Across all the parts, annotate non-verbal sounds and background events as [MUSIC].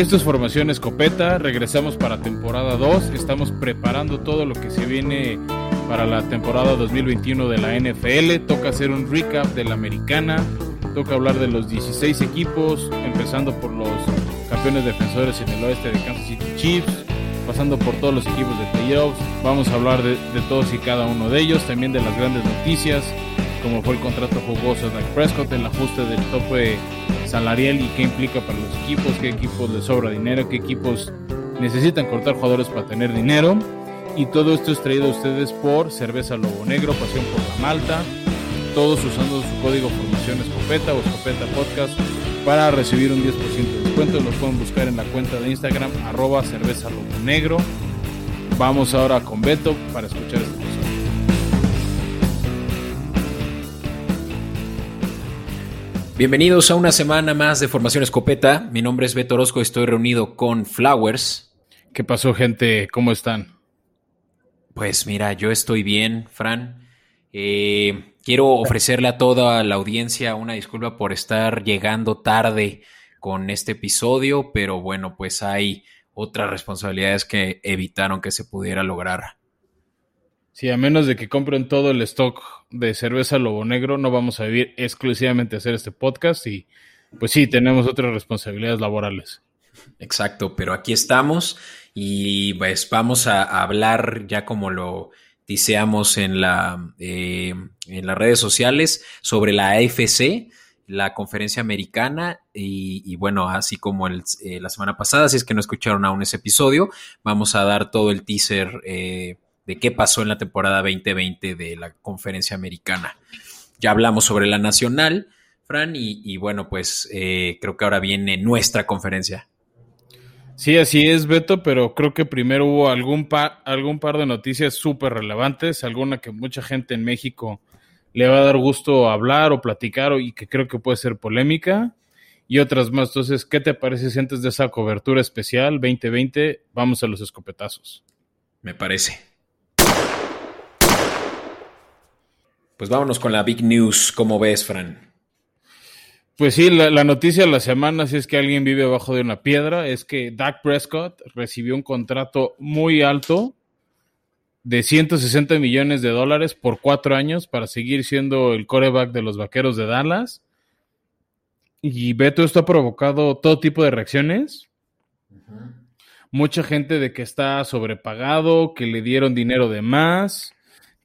Esto es Formación Escopeta, regresamos para temporada 2, estamos preparando todo lo que se viene para la temporada 2021 de la NFL, toca hacer un recap de la americana, toca hablar de los 16 equipos, empezando por los campeones defensores en el oeste de Kansas City Chiefs, pasando por todos los equipos de playoffs, vamos a hablar de, todos y cada uno de ellos, también de las grandes noticias, como fue el contrato jugoso de Dak Prescott, el ajuste del tope salarial y qué implica para los equipos, qué equipos les sobra dinero, qué equipos necesitan cortar jugadores para tener dinero. Y todo esto es traído a ustedes por Cerveza Lobo Negro, Pasión por la Malta, todos usando su código Formación Escopeta o Escopeta Podcast para recibir un 10% de descuento. Los pueden buscar en la cuenta de Instagram, arroba cerveza lobo negro. Vamos ahora con Beto para escuchar este Bienvenidos a una semana más de Formación Escopeta. Mi nombre es Beto Orozco, estoy reunido con Flowers. ¿Qué pasó, gente? ¿Cómo están? Pues mira, yo estoy bien, Fran. Eh, quiero ofrecerle a toda la audiencia una disculpa por estar llegando tarde con este episodio, pero bueno, pues hay otras responsabilidades que evitaron que se pudiera lograr. Sí, a menos de que compren todo el stock de cerveza Lobo Negro, no vamos a vivir exclusivamente a hacer este podcast y pues sí, tenemos otras responsabilidades laborales. Exacto, pero aquí estamos y pues vamos a hablar ya como lo diseamos en, la, eh, en las redes sociales sobre la AFC, la conferencia americana y, bueno, así como eh, la semana pasada, si es que no escucharon aún ese episodio, vamos a dar todo el teaser. Eh, de qué pasó en la temporada 2020 de la conferencia americana. Ya hablamos sobre la nacional, Fran, y, bueno, pues eh, creo que ahora viene nuestra conferencia. Sí, así es, Beto, pero creo que primero hubo algún, par, algún par de noticias súper relevantes, alguna que mucha gente en México le va a dar gusto hablar o platicar y que creo que puede ser polémica, y otras más. Entonces, ¿qué te parece si antes de esa cobertura especial 2020 vamos a los escopetazos? Me parece. Pues vámonos con la big news. ¿Cómo ves, Fran? Pues sí, la, noticia de la semana, si es que alguien vive abajo de una piedra, es que Dak Prescott recibió un contrato muy alto de 160 millones de dólares por cuatro años para seguir siendo el coreback de los vaqueros de Dallas. Y Beto, esto ha provocado todo tipo de reacciones. Mucha gente de que está sobrepagado, que le dieron dinero de más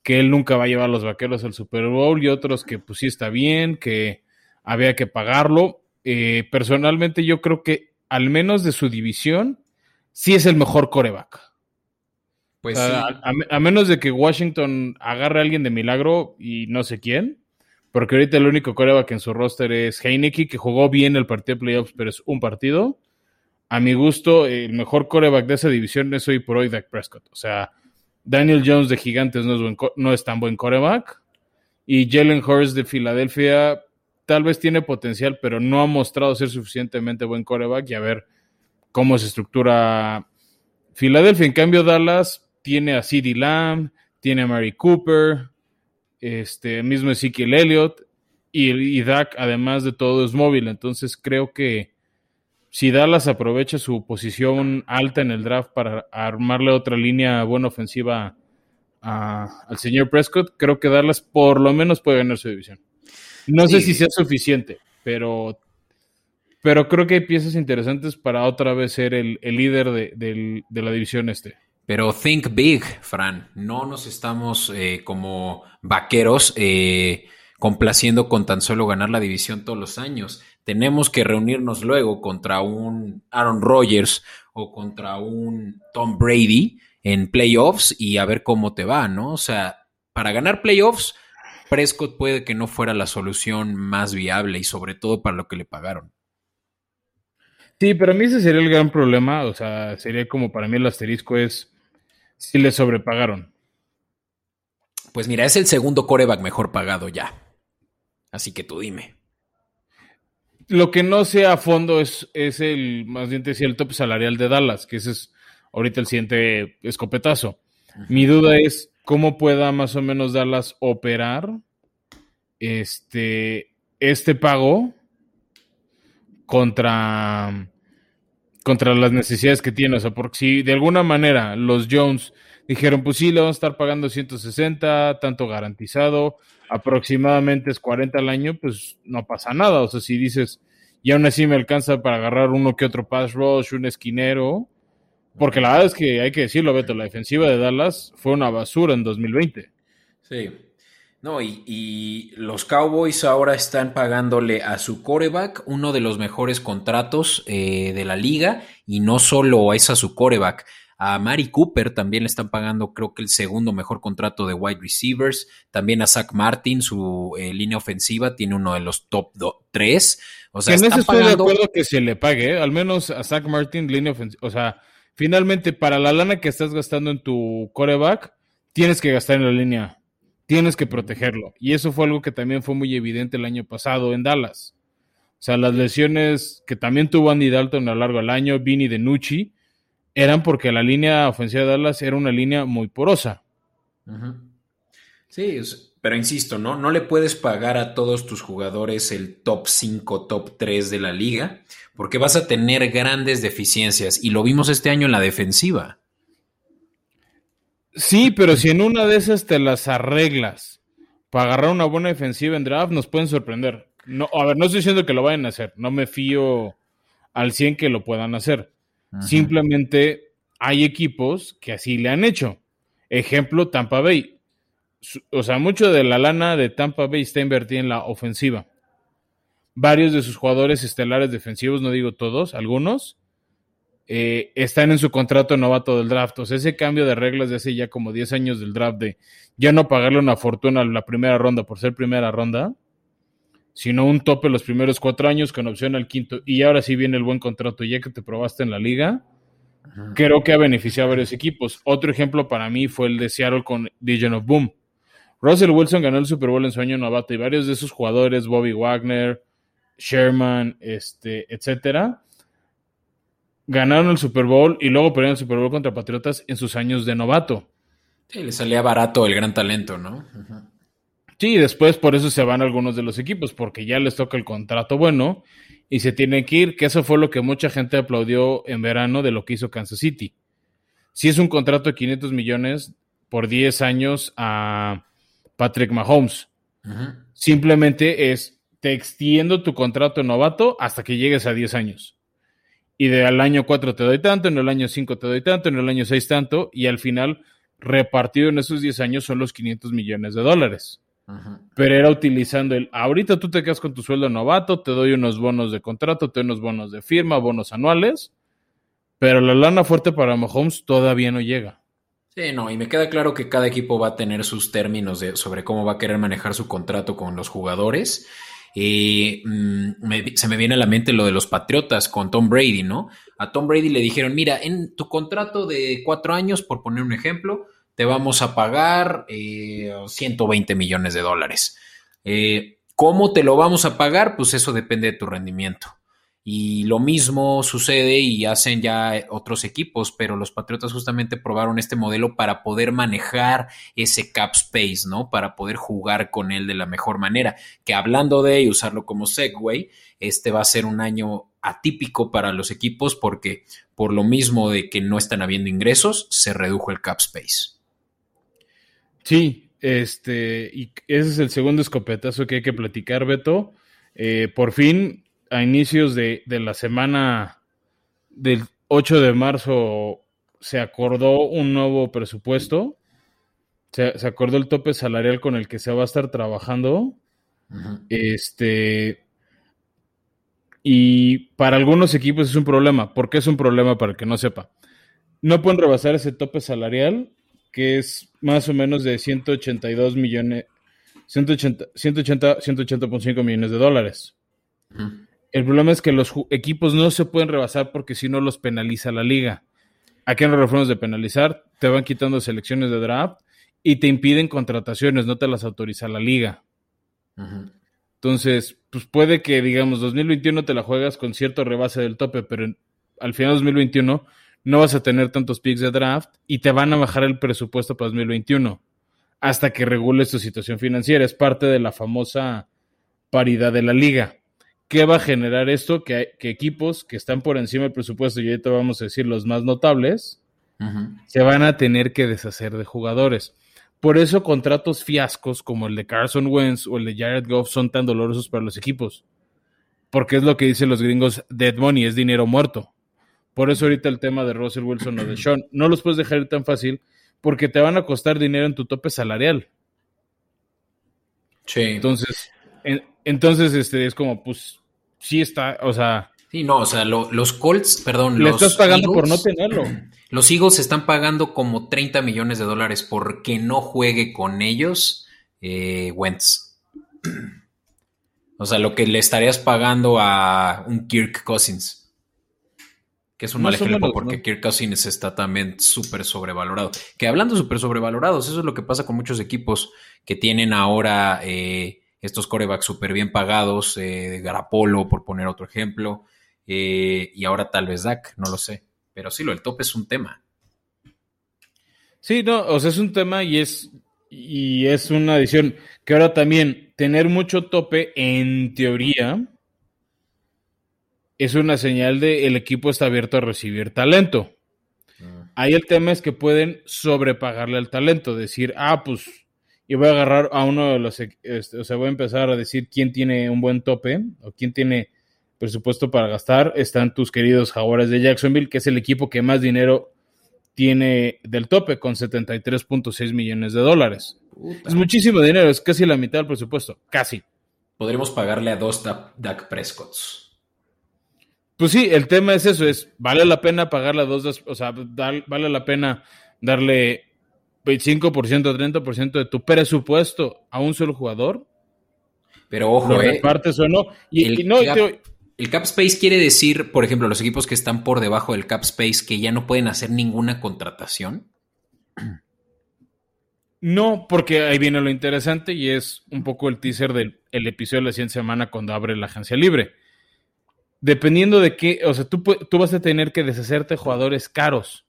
que él nunca va a llevar a los vaqueros al Super Bowl y otros que pues sí está bien, que había que pagarlo. Eh, personalmente yo creo que al menos de su división sí es el mejor coreback. Pues a, menos de que Washington agarre a alguien de milagro y no sé quién, porque ahorita el único coreback en su roster es Heineke, que jugó bien el partido de playoffs, pero es un partido. A mi gusto, el mejor coreback de esa división es hoy por hoy Dak Prescott. O sea, Daniel Jones de Gigantes no es, tan buen coreback. Y Jalen Hurst de Filadelfia tal vez tiene potencial, pero no ha mostrado ser suficientemente buen coreback. Y a ver cómo se estructura Filadelfia. En cambio, Dallas tiene a CeeDee Lamb, tiene a Mary Cooper, este mismo Ezekiel Elliott. Y, y Dak, además de todo, es móvil. Entonces creo que si Dallas aprovecha su posición alta en el draft para armarle otra línea buena ofensiva al señor Prescott, creo que Dallas por lo menos puede ganar su división. No sé si sea suficiente, pero, pero creo que hay piezas interesantes para otra vez ser el, líder de, la división este. Pero think big, Fran. No nos estamos eh, como vaqueros eh, complaciendo con tan solo ganar la división todos los años tenemos que reunirnos luego contra un Aaron Rodgers o contra un Tom Brady en playoffs y a ver cómo te va, ¿no? O sea, para ganar playoffs, Prescott puede que no fuera la solución más viable y sobre todo para lo que le pagaron. Sí, pero a mí ese sería el gran problema, o sea, sería como para mí el asterisco es si le sobrepagaron. Pues mira, es el segundo coreback mejor pagado ya. Así que tú dime. Lo que no sé a fondo es, es el, más bien decía, el top salarial de Dallas, que ese es ahorita el siguiente escopetazo. Mi duda es cómo pueda más o menos Dallas operar este, este pago contra, contra las necesidades que tiene. O sea, porque si de alguna manera los Jones dijeron, pues sí, le vamos a estar pagando 160, tanto garantizado, aproximadamente es 40 al año, pues no pasa nada. O sea, si dices, y aún así me alcanza para agarrar uno que otro pass rush, un esquinero, porque la verdad es que hay que decirlo, Beto, la defensiva de Dallas fue una basura en 2020. Sí. No, y, los Cowboys ahora están pagándole a su coreback uno de los mejores contratos eh, de la liga, y no solo es a su coreback, a Mari Cooper también le están pagando, creo que el segundo mejor contrato de wide receivers. También a Zach Martin, su eh, línea ofensiva, tiene uno de los top 3. O sea, en eso estoy de acuerdo que se le pague, ¿eh? al menos a Zach Martin, línea ofensiva. O sea, finalmente, para la lana que estás gastando en tu coreback, tienes que gastar en la línea. Tienes que protegerlo. Y eso fue algo que también fue muy evidente el año pasado en Dallas. O sea, las lesiones que también tuvo Andy Dalton a lo largo del año, Vini de Nucci, eran porque la línea ofensiva de Dallas era una línea muy porosa. Sí, pero insisto, ¿no? No le puedes pagar a todos tus jugadores el top 5, top 3 de la liga, porque vas a tener grandes deficiencias. Y lo vimos este año en la defensiva. Sí, pero si en una de esas te las arreglas para agarrar una buena defensiva en draft, nos pueden sorprender. No, a ver, no estoy diciendo que lo vayan a hacer, no me fío al 100 que lo puedan hacer. Simplemente hay equipos que así le han hecho. Ejemplo, Tampa Bay. O sea, mucho de la lana de Tampa Bay está invertida en la ofensiva. Varios de sus jugadores estelares defensivos, no digo todos, algunos, eh, están en su contrato novato del draft. O sea, ese cambio de reglas de hace ya como 10 años del draft de ya no pagarle una fortuna a la primera ronda por ser primera ronda, sino un tope los primeros cuatro años con opción al quinto. Y ahora sí viene el buen contrato, ya que te probaste en la liga. Creo que ha beneficiado a varios equipos. Otro ejemplo para mí fue el de Seattle con Legion of Boom. Russell Wilson ganó el Super Bowl en su año novato y varios de esos jugadores, Bobby Wagner, Sherman, este, etcétera, ganaron el Super Bowl y luego perdieron el Super Bowl contra Patriotas en sus años de novato. Sí, le salía barato el gran talento, ¿no? Sí, después por eso se van algunos de los equipos, porque ya les toca el contrato bueno y se tienen que ir, que eso fue lo que mucha gente aplaudió en verano de lo que hizo Kansas City. Si es un contrato de 500 millones por 10 años a Patrick Mahomes, simplemente es te extiendo tu contrato novato hasta que llegues a 10 años. Y de al año 4 te doy tanto, en el año 5 te doy tanto, en el año 6 tanto, y al final, repartido en esos 10 años, son los 500 millones de dólares. Pero era utilizando el, ahorita tú te quedas con tu sueldo novato, te doy unos bonos de contrato, te doy unos bonos de firma, bonos anuales, pero la lana fuerte para Mahomes todavía no llega. Sí, no, y me queda claro que cada equipo va a tener sus términos de, sobre cómo va a querer manejar su contrato con los jugadores. Y mm, se me viene a la mente lo de los Patriotas con Tom Brady, ¿no? A Tom Brady le dijeron, mira, en tu contrato de cuatro años, por poner un ejemplo, te vamos a pagar 120 eh, millones de dólares. Eh, ¿Cómo te lo vamos a pagar? Pues eso depende de tu rendimiento. Y lo mismo sucede y hacen ya otros equipos, pero los Patriotas justamente probaron este modelo para poder manejar ese cap space, ¿no? Para poder jugar con él de la mejor manera. Que hablando de y usarlo como segue, este va a ser un año atípico para los equipos porque por lo mismo de que no están habiendo ingresos, se redujo el cap space. Sí, este, y ese es el segundo escopetazo que hay que platicar, Beto. Eh, por fin, a inicios de, la semana del 8 de marzo, se acordó un nuevo presupuesto. Se, acordó el tope salarial con el que se va a estar trabajando. Este. Y para algunos equipos es un problema. ¿Por qué es un problema para el que no sepa? No pueden rebasar ese tope salarial que es más o menos de 182 millones, 180, 180, 180.5 millones de dólares. El problema es que los equipos no se pueden rebasar porque si no los penaliza la liga. ¿A qué nos referimos de penalizar? Te van quitando selecciones de draft y te impiden contrataciones, no te las autoriza la liga. Entonces, pues puede que, digamos, 2021 te la juegas con cierto rebase del tope, pero al final de 2021 no vas a tener tantos picks de draft y te van a bajar el presupuesto para 2021 hasta que regules tu situación financiera. Es parte de la famosa paridad de la liga, ¿qué va a generar esto? Que, que equipos que están por encima del presupuesto, y ahorita vamos a decir los más notables, se van a tener que deshacer de jugadores. Por eso contratos fiascos como el de Carson Wentz o el de Jared Goff son tan dolorosos para los equipos. Porque es lo que dicen los gringos, dead money, es dinero muerto. Por eso ahorita el tema de Russell Wilson o de Sean, no los puedes dejar ir tan fácil porque te van a costar dinero en tu tope salarial. Sí. Entonces, entonces este, es como, pues, sí está, o sea... Sí, no, o sea, los Colts, perdón, le estás pagando por no tenerlo. [CLEARS THROAT] Los Eagles están pagando como 30 millones de dólares porque no juegue con ellos eh, Wentz. [CLEARS THROAT] O sea, lo que le estarías pagando a un Kirk Cousins. Que es un mal ejemplo porque Kirk Cousins está también súper sobrevalorado. Que hablando súper sobrevalorados, eso es lo que pasa con muchos equipos que tienen ahora eh, estos corebacks súper bien pagados, eh, Garapolo, por poner otro ejemplo, eh, y ahora tal vez Dak, no lo sé. Pero sí, lo del tope es un tema. Sí, no, o sea, es un tema y es, y es una adición que ahora también tener mucho tope, en teoría, es una señal de el equipo está abierto a recibir talento. Ah. Ahí el tema es que pueden sobrepagarle al talento, decir, ah, pues, y voy a agarrar a uno de los, este, o sea, voy a empezar a decir quién tiene un buen tope o quién tiene presupuesto para gastar. Están tus queridos Jaguares de Jacksonville, que es el equipo que más dinero tiene del tope, con 73.6 millones de dólares. Es muchísimo dinero, es casi la mitad del presupuesto, casi. Podremos pagarle a dos Dak Prescotts. Pues sí, el tema es eso, es, vale la pena pagarle a dos, o sea, vale la pena darle 25%, 30% de tu presupuesto a un solo jugador. Pero ojo, eh, o no. Y, el, no, cap, el cap space quiere decir, por ejemplo, los equipos que están por debajo del cap space que ya no pueden hacer ninguna contratación. No, porque ahí viene lo interesante y es un poco el teaser del episodio de la siguiente semana cuando abre la agencia libre dependiendo de qué, o sea, tú, tú vas a tener que deshacerte de jugadores caros.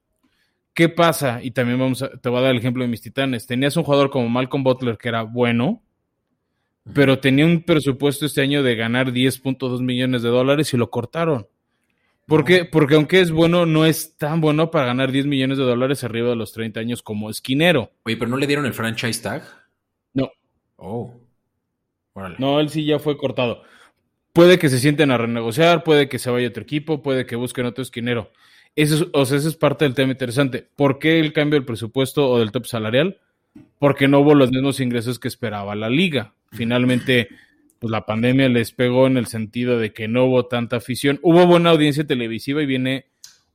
¿Qué pasa? Y también vamos a, te voy a dar el ejemplo de mis titanes. Tenías un jugador como Malcolm Butler que era bueno, pero tenía un presupuesto este año de ganar 10.2 millones de dólares y lo cortaron. ¿Por qué? Porque aunque es bueno, no es tan bueno para ganar 10 millones de dólares arriba de los 30 años como esquinero. Oye, pero ¿no le dieron el franchise tag? No. Oh. No, él sí ya fue cortado. Puede que se sienten a renegociar, puede que se vaya otro equipo, puede que busquen otro esquinero. Eso es, o sea, es parte del tema interesante. ¿Por qué el cambio del presupuesto o del top salarial? Porque no hubo los mismos ingresos que esperaba la liga. Finalmente, pues la pandemia les pegó en el sentido de que no hubo tanta afición. Hubo buena audiencia televisiva y viene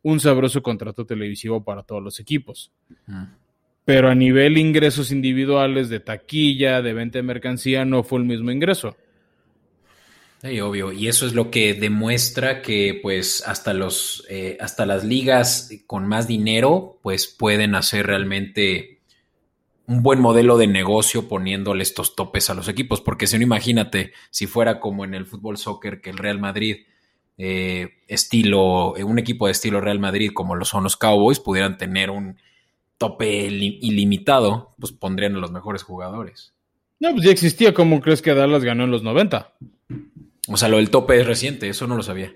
un sabroso contrato televisivo para todos los equipos. Pero a nivel ingresos individuales de taquilla, de venta de mercancía, no fue el mismo ingreso. Sí, obvio. Y eso es lo que demuestra que, pues, hasta los, eh, hasta las ligas con más dinero, pues, pueden hacer realmente un buen modelo de negocio poniéndole estos topes a los equipos. Porque si no, imagínate, si fuera como en el fútbol soccer que el Real Madrid, eh, estilo, eh, un equipo de estilo Real Madrid como lo son los Cowboys, pudieran tener un tope ilimitado, pues pondrían a los mejores jugadores. No, pues ya existía. ¿Cómo crees que Dallas ganó en los 90? O sea, lo del tope es reciente, eso no lo sabía.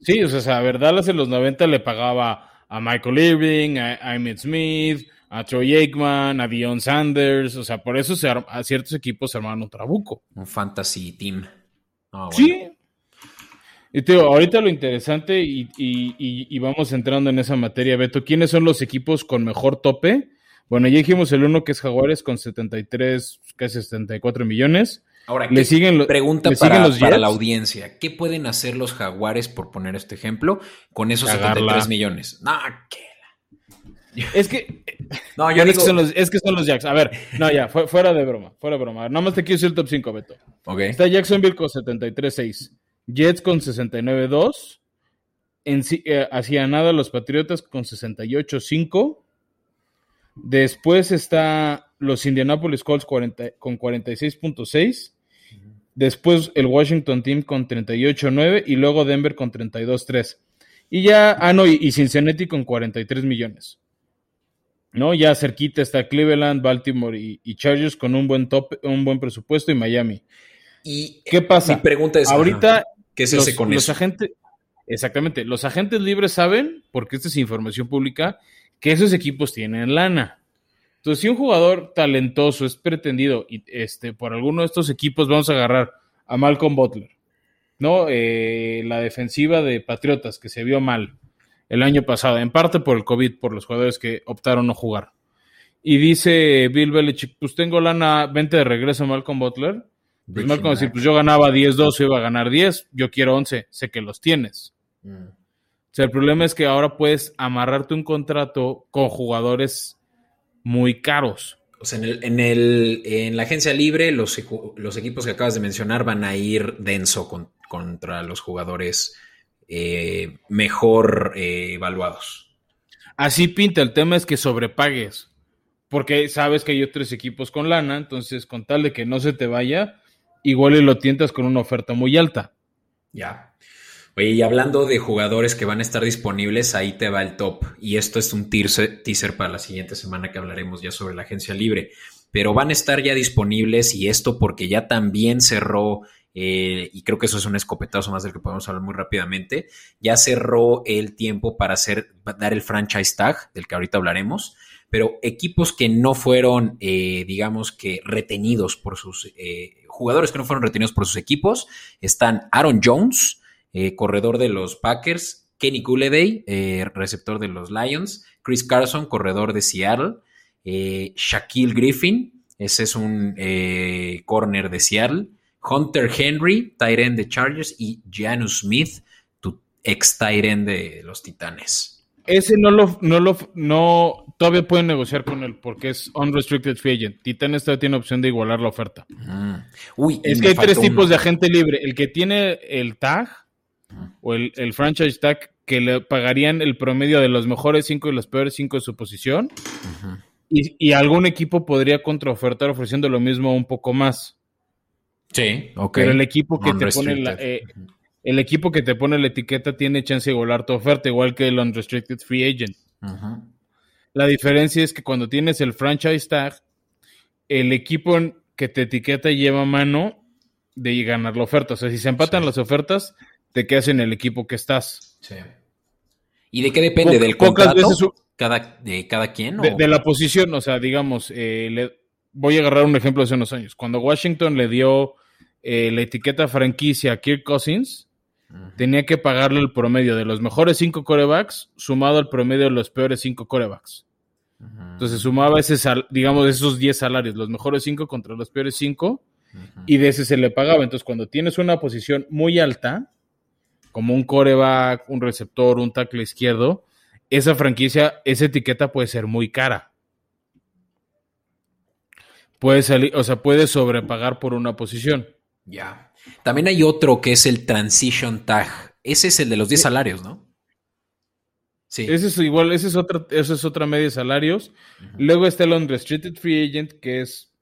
Sí, o sea, a ver, Dallas en los 90 le pagaba a Michael Irving, a, Emmett Smith, a Troy Aikman, a Dion Sanders, o sea, por eso a ciertos equipos se armaron un trabuco. Un fantasy team. Ah, sí. Y te digo, ahorita lo interesante, y, y, vamos entrando en esa materia, Beto, ¿quiénes son los equipos con mejor tope? Bueno, ya dijimos el uno que es Jaguares con 73, casi 74 millones. Ahora, le siguen pregunta para, la audiencia. ¿Qué pueden hacer los jaguares, por poner este ejemplo, con esos 73 millones? No, ¿qué? Es que. [LAUGHS] No, yo es, que son los, es que son los Jacks. A ver, no, ya, fuera de broma. Fuera de broma. Nada más te quiero decir el top 5, Beto. Ok. Está Jacksonville con 73-6. Jets con 69-2. Eh, hacía nada los Patriotas con 68-5. Después está los Indianapolis Colts con 46.6. Después el Washington Team con 38.9 y luego Denver con 32.3. Y ya, ah, no, y, Cincinnati con 43 millones. ¿No? Ya cerquita está Cleveland, Baltimore y, Chargers con un buen top, un buen presupuesto y Miami. ¿Y qué pasa? Mi pregunta es: ahorita, ¿Qué se hace con los eso? Agentes, exactamente, los agentes libres saben, porque esta es información pública, que esos equipos tienen lana. Entonces, si un jugador talentoso es pretendido y este, por alguno de estos equipos, vamos a agarrar a Malcolm Butler, ¿no? Eh, la defensiva de Patriotas, que se vio mal el año pasado, en parte por el COVID, por los jugadores que optaron no jugar. Y dice Bill Belichick, pues tengo lana, vente de regreso a Malcolm Butler. Pues Malcolm decir, pues yo ganaba 10, 12, iba a ganar 10, yo quiero 11, sé que los tienes. Mm. O sea, el problema es que ahora puedes amarrarte un contrato con jugadores muy caros. O sea, en, el, en, el, en la agencia libre, los, los, equipos que acabas de mencionar van a ir denso con, contra los jugadores eh, mejor eh, evaluados. Así pinta, el tema es que sobrepagues. Porque sabes que hay otros equipos con lana, entonces con tal de que no se te vaya, igual y lo tientas con una oferta muy alta. Ya. Oye, y hablando de jugadores que van a estar disponibles, ahí te va el top. Y esto es un teaser para la siguiente semana que hablaremos ya sobre la agencia libre. Pero van a estar ya disponibles y esto porque ya también cerró, eh, y creo que eso es un escopetazo más del que podemos hablar muy rápidamente, ya cerró el tiempo para hacer, dar el franchise tag, del que ahorita hablaremos pero equipos que no fueron, eh, digamos que retenidos por sus eh, jugadores que no fueron retenidos por sus equipos, están Aaron Jones, eh, corredor de los Packers, Kenny Gouleday, receptor de los Lions, Chris Carson, corredor de Seattle, Shaquille Griffin, ese es un corner de Seattle, Hunter Henry, Tyren de Chargers y Janus Smith, tu ex Tyren de los Titanes. Ese no lo, no lo, no, todavía pueden negociar con él porque es unrestricted free agent. Titanes todavía tiene opción de igualar la oferta. Mm. Uy, es que hay tres tipos de agente libre. El que tiene el tag o el, franchise tag que le pagarían el promedio de los mejores cinco y los peores cinco de su posición. y, algún equipo podría contraofertar ofreciendo lo mismo un poco más. Sí, ok. Pero el equipo que te pone la, eh, el equipo que te pone la etiqueta tiene chance de igualar tu oferta, igual que el unrestricted free agent. La diferencia es que cuando tienes el franchise tag, el equipo que te etiqueta lleva mano de ganar la oferta. O sea, si se empatan las ofertas, te quedas en el equipo que estás. Sí. ¿Y de qué depende? ¿Del contrato? cada, ¿De cada quien? De, la posición, o sea, digamos, eh, voy a agarrar un ejemplo de hace unos años. Cuando Washington le dio eh, la etiqueta franquicia a Kirk Cousins, tenía que pagarle el promedio de los mejores cinco corebacks sumado al promedio de los peores cinco corebacks. Entonces sumaba ese digamos, esos 10 salarios, los mejores cinco contra los peores cinco, y de ese se le pagaba. Entonces, cuando tienes una posición muy alta, como un coreback, un receptor, un tackle izquierdo, esa franquicia, esa etiqueta puede ser muy cara. Puede salir, o sea, puede sobrepagar por una posición. Ya. También hay otro que es el Transition Tag. Ese es el de los 10 salarios, ¿no? Sí. Ese es igual, ese es otra, esa es otra media de salarios. Luego está el Unrestricted Free Agent, que es.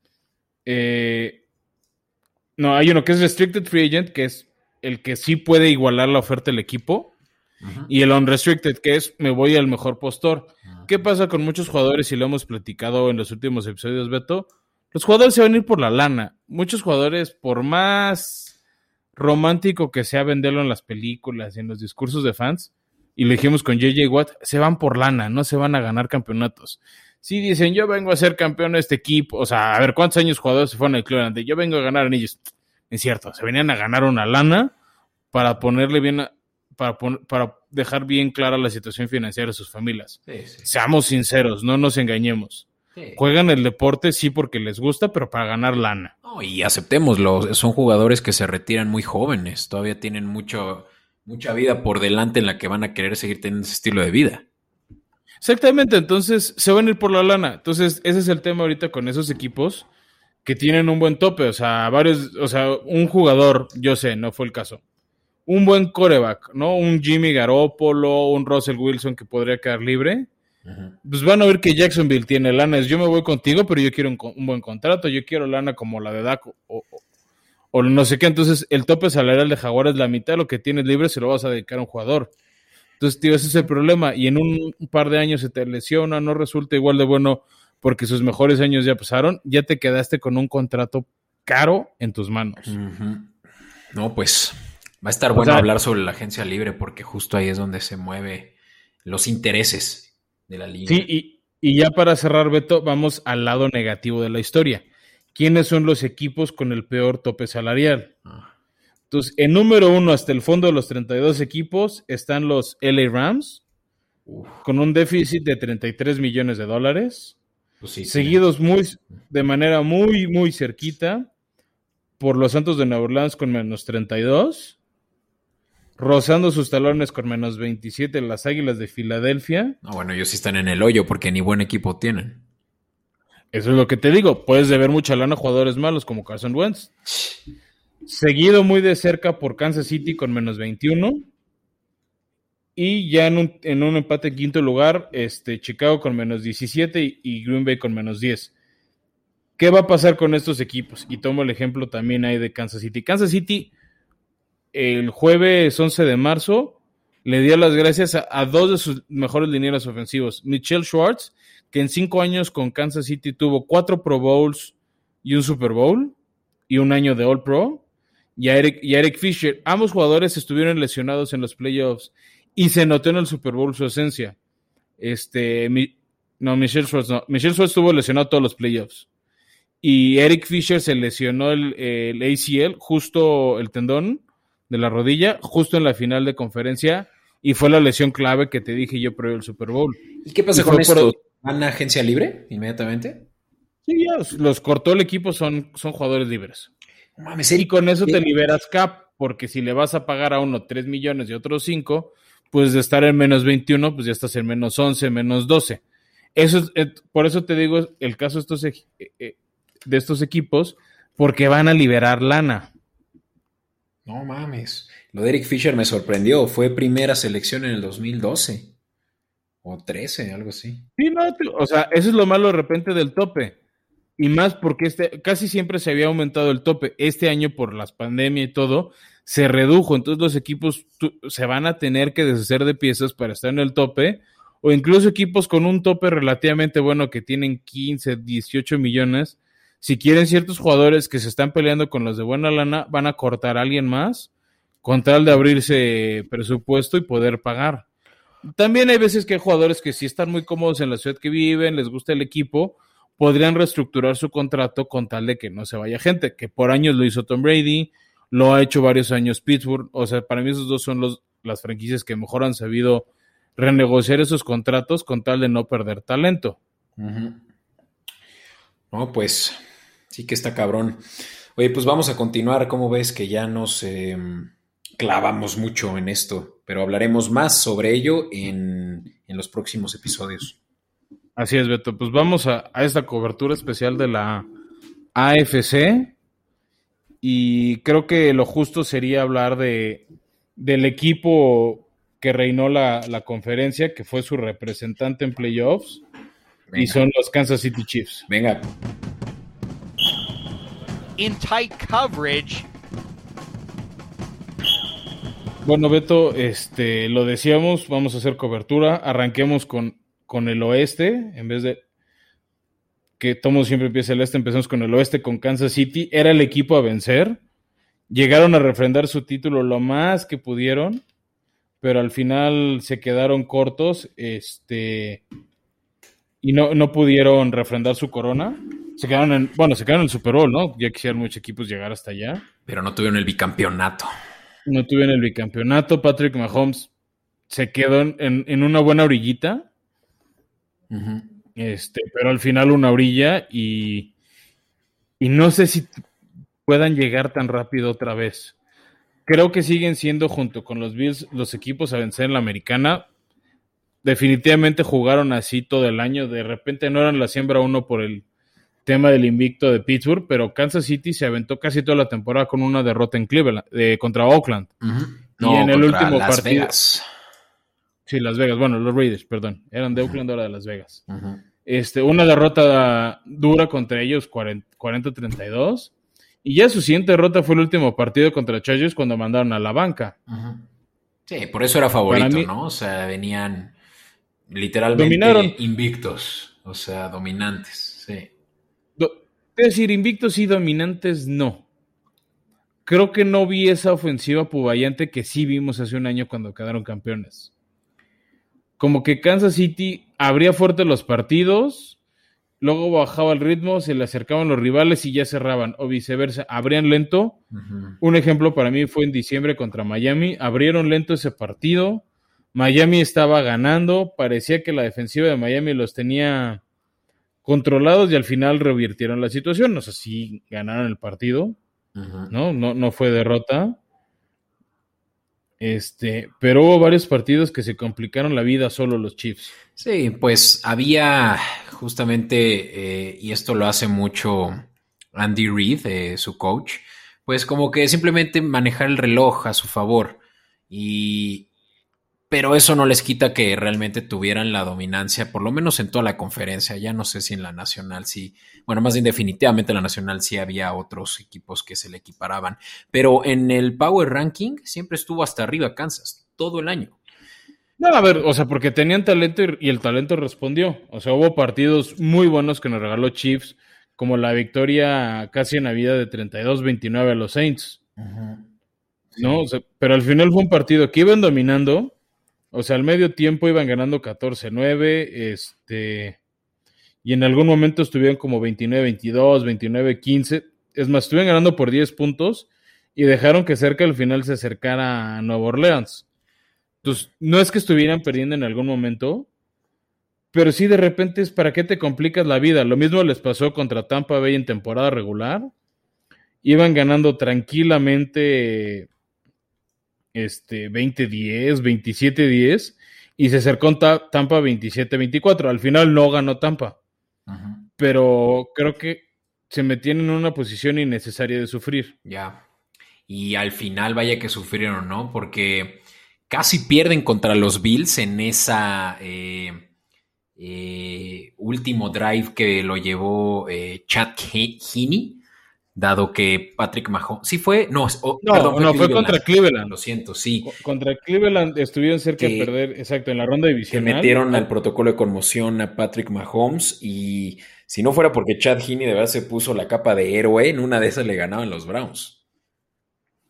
Eh, no, hay uno que es Restricted Free Agent, que es el que sí puede igualar la oferta del equipo. Y el Unrestricted, que es me voy al mejor postor. ¿Qué pasa con muchos jugadores? Y lo hemos platicado en los últimos episodios, Beto. Los jugadores se van a ir por la lana. Muchos jugadores, por más romántico que sea venderlo en las películas y en los discursos de fans, y lo dijimos con JJ Watt, se van por lana, no se van a ganar campeonatos. Si dicen, yo vengo a ser campeón de este equipo, o sea, a ver, ¿cuántos años jugadores se fueron al Cleveland? Yo vengo a ganar anillos. Es cierto, se venían a ganar una lana para ponerle bien, para, para dejar bien clara la situación financiera de sus familias. Seamos sinceros, no nos engañemos. Juegan el deporte sí porque les gusta, pero para ganar lana. y aceptémoslo, son jugadores que se retiran muy jóvenes, todavía tienen mucho, mucha vida por delante en la que van a querer seguir teniendo ese estilo de vida. Exactamente, entonces se van a ir por la lana. Entonces, ese es el tema ahorita con esos equipos que tienen un buen tope. O sea, varios, o sea, un jugador, yo sé, no fue el caso. Un buen coreback, ¿no? Un Jimmy Garoppolo, un Russell Wilson que podría quedar libre pues van a ver que Jacksonville tiene lana. Yo me voy contigo, pero yo quiero un, buen contrato. Yo quiero lana como la de Daco o, no sé qué. Entonces, el tope salarial de Jaguar es la mitad de lo que tienes libre, se lo vas a dedicar a un jugador. Entonces, tío, ese es el problema. Y en un par de años se te lesiona, no resulta igual de bueno porque sus mejores años ya pasaron, ya te quedaste con un contrato caro en tus manos. No, pues Va a estar bueno hablar sobre la agencia libre porque justo ahí es donde se mueve los intereses de la liga. Sí, y, y ya para cerrar, Beto, vamos al lado negativo de la historia. ¿Quiénes son los equipos con el peor tope salarial? Ah. Entonces, en número uno, hasta el fondo de los 32 equipos, están los LA Rams, con un déficit de 33 millones de dólares. Pues seguidos muy, de manera muy, muy cerquita por los Santos de Nueva Orleans con menos 32, rozando sus talones con menos 27 las Águilas de Filadelfia. Ah, bueno, ellos sí están en el hoyo porque ni buen equipo tienen. Eso es lo que te digo. Puedes deber mucha lana a jugadores malos como Carson Wentz. Seguido muy de cerca por Kansas City con menos 21. Y ya en un, en un empate en quinto lugar, este, Chicago con menos 17 y, Green Bay con menos 10. ¿Qué va a pasar con estos equipos? Y tomo el ejemplo también ahí de Kansas City. Kansas City, el jueves 11 de marzo, le dio las gracias a, dos de sus mejores linieros ofensivos. Michelle Schwartz, que en cinco años con Kansas City tuvo cuatro Pro Bowls y un Super Bowl y un año de All Pro. Y Eric, y Eric Fisher, ambos jugadores estuvieron lesionados en los playoffs y se notó en el Super Bowl su esencia. Este, no, Michelle Schwartz no. Michelle Schwartz estuvo lesionado todos los playoffs. Y Eric Fisher se lesionó el, ACL, justo el tendón de la rodilla, justo en la final de conferencia. Y fue la lesión clave que te dije yo previo el Super Bowl. ¿Y qué pasa con esto? ¿Van a agencia libre inmediatamente? Sí, ya los cortó el equipo, son, son jugadores libres. y con eso te liberas cap, porque si le vas a pagar a uno 3 millones y otro 5, pues de estar en menos 21, pues ya estás en menos 11, menos 12. Eso eh, por eso te digo el caso de estos, eh, eh, de estos equipos, porque van a liberar lana. No mames. Lo de Eric Fisher me sorprendió. Fue primera selección en el 2012. O 13, algo así. Sí, no, o sea, eso es lo malo de repente del tope. Y más porque este, casi siempre se había aumentado el tope. Este año, por las pandemias y todo, se redujo. Entonces los equipos se van a tener que deshacer de piezas para estar en el tope. O incluso equipos con un tope relativamente bueno que tienen 15, 18 millones. Si quieren ciertos jugadores que se están peleando con los de buena lana, van a cortar a alguien más con tal de abrirse presupuesto y poder pagar. También hay veces que hay jugadores que si están muy cómodos en la ciudad que viven, les gusta el equipo, podrían reestructurar su contrato con tal de que no se vaya gente, que por años lo hizo Tom Brady, lo ha hecho varios años Pittsburgh. O sea, para mí esos dos son las franquicias que mejor han sabido renegociar esos contratos con tal de no perder talento. No, pues sí que está cabrón. Oye, pues vamos a continuar. ¿Cómo ves que ya nos em, clavamos mucho en esto? Pero hablaremos más sobre ello en, los próximos episodios. Así es, Beto. Pues vamos a, a esta cobertura especial de la AFC y creo que lo justo sería hablar de, del equipo que reinó la, conferencia, que fue su representante en playoffs, y son los Kansas City Chiefs. Venga. In tight coverage. Bueno, Beto, este, lo decíamos, vamos a hacer cobertura. Arranquemos con, con el oeste, en vez de que todo siempre empieza el este, empezamos con el oeste, con Kansas City, era el equipo a vencer. Llegaron a refrendar su título lo más que pudieron, pero al final se quedaron cortos este, y no, no pudieron refrendar su corona. Se quedaron en, bueno, se quedaron en el Super Bowl, ¿no? Ya quisieran muchos equipos llegar hasta allá. Pero no tuvieron el bicampeonato. No tuvieron el bicampeonato. Patrick Mahomes se quedó en, una buena orillita. Este, pero al final una orilla y, y no sé si puedan llegar tan rápido otra vez. Creo que siguen siendo junto con los Bills los equipos a vencer en la americana. Definitivamente jugaron así todo el año. De repente no eran la siembra uno por el tema del invicto de Pittsburgh, pero Kansas City se aventó casi toda la temporada con una derrota en Cleveland, eh, contra Oakland. y en el último Las partido. Vegas. Sí, Las Vegas. Bueno, los Raiders, perdón. Eran de Oakland, ahora de Las Vegas. Este, una derrota dura contra ellos, 40-32. Y ya su siguiente derrota fue el último partido contra Chargers cuando mandaron a la banca. Sí, por eso era favorito, ¿no? O sea, venían literalmente invictos, o sea, dominantes, sí. es decir, invictos y dominantes no. creo que no vi esa ofensiva puballante que sí vimos hace un año cuando quedaron campeones. Como que Kansas City abría fuerte los partidos, luego bajaba el ritmo, se le acercaban los rivales y ya cerraban, o viceversa, abrían lento. Un ejemplo para mí fue en diciembre contra Miami, abrieron lento ese partido, Miami estaba ganando, parecía que la defensiva de Miami los tenía controlados y al final revirtieron la situación, no sé si ganaron el partido, ¿no? ¿no? No fue derrota. Este, pero hubo varios partidos que se complicaron la vida solo los Chiefs. Sí, pues había justamente, eh, y esto lo hace mucho Andy Reid, eh, su coach, pues como que simplemente manejar el reloj a su favor. Y, pero eso no les quita que realmente tuvieran la dominancia, por lo menos en toda la conferencia. Ya no sé si en la nacional sí, bueno, más bien definitivamente en la nacional sí había otros equipos que se le equiparaban, pero en el Power Ranking siempre estuvo hasta arriba Kansas, todo el año. No, a ver, o sea, porque tenían talento y, el talento respondió. O sea, hubo partidos muy buenos que nos regaló Chiefs, como la victoria casi en la vida de 32-29 a los Saints. No, pero al final fue un partido que iban dominando o sea, al medio tiempo iban ganando 14-9, este, y en algún momento estuvieron como 29-22, 29-15. Es más, estuvieron ganando por 10 puntos y dejaron que cerca al final se acercara a Nueva Orleans. Entonces, no es que estuvieran perdiendo en algún momento, pero sí de repente es para qué te complicas la vida. Lo mismo les pasó contra Tampa Bay en temporada regular. Iban ganando tranquilamente este, 20-10, 27-10 y se acercó Tampa 27-24. Al final no ganó Tampa. Pero creo que se metían en una posición innecesaria de sufrir. Ya. Y al final vaya que sufrieron, ¿no? Porque casi pierden contra los Bills en esa eh, eh, último drive que lo llevó eh, Chad Heaney dado que Patrick Mahomes, sí fue, no, no, no fue contra Cleveland. Lo siento, sí. Contra Cleveland estuvieron cerca de perder, exacto, en la ronda divisional. Que metieron al protocolo de conmoción a Patrick Mahomes y si no fuera porque Chad Heaney de verdad se puso la capa de héroe, en una de esas le ganaban los Browns.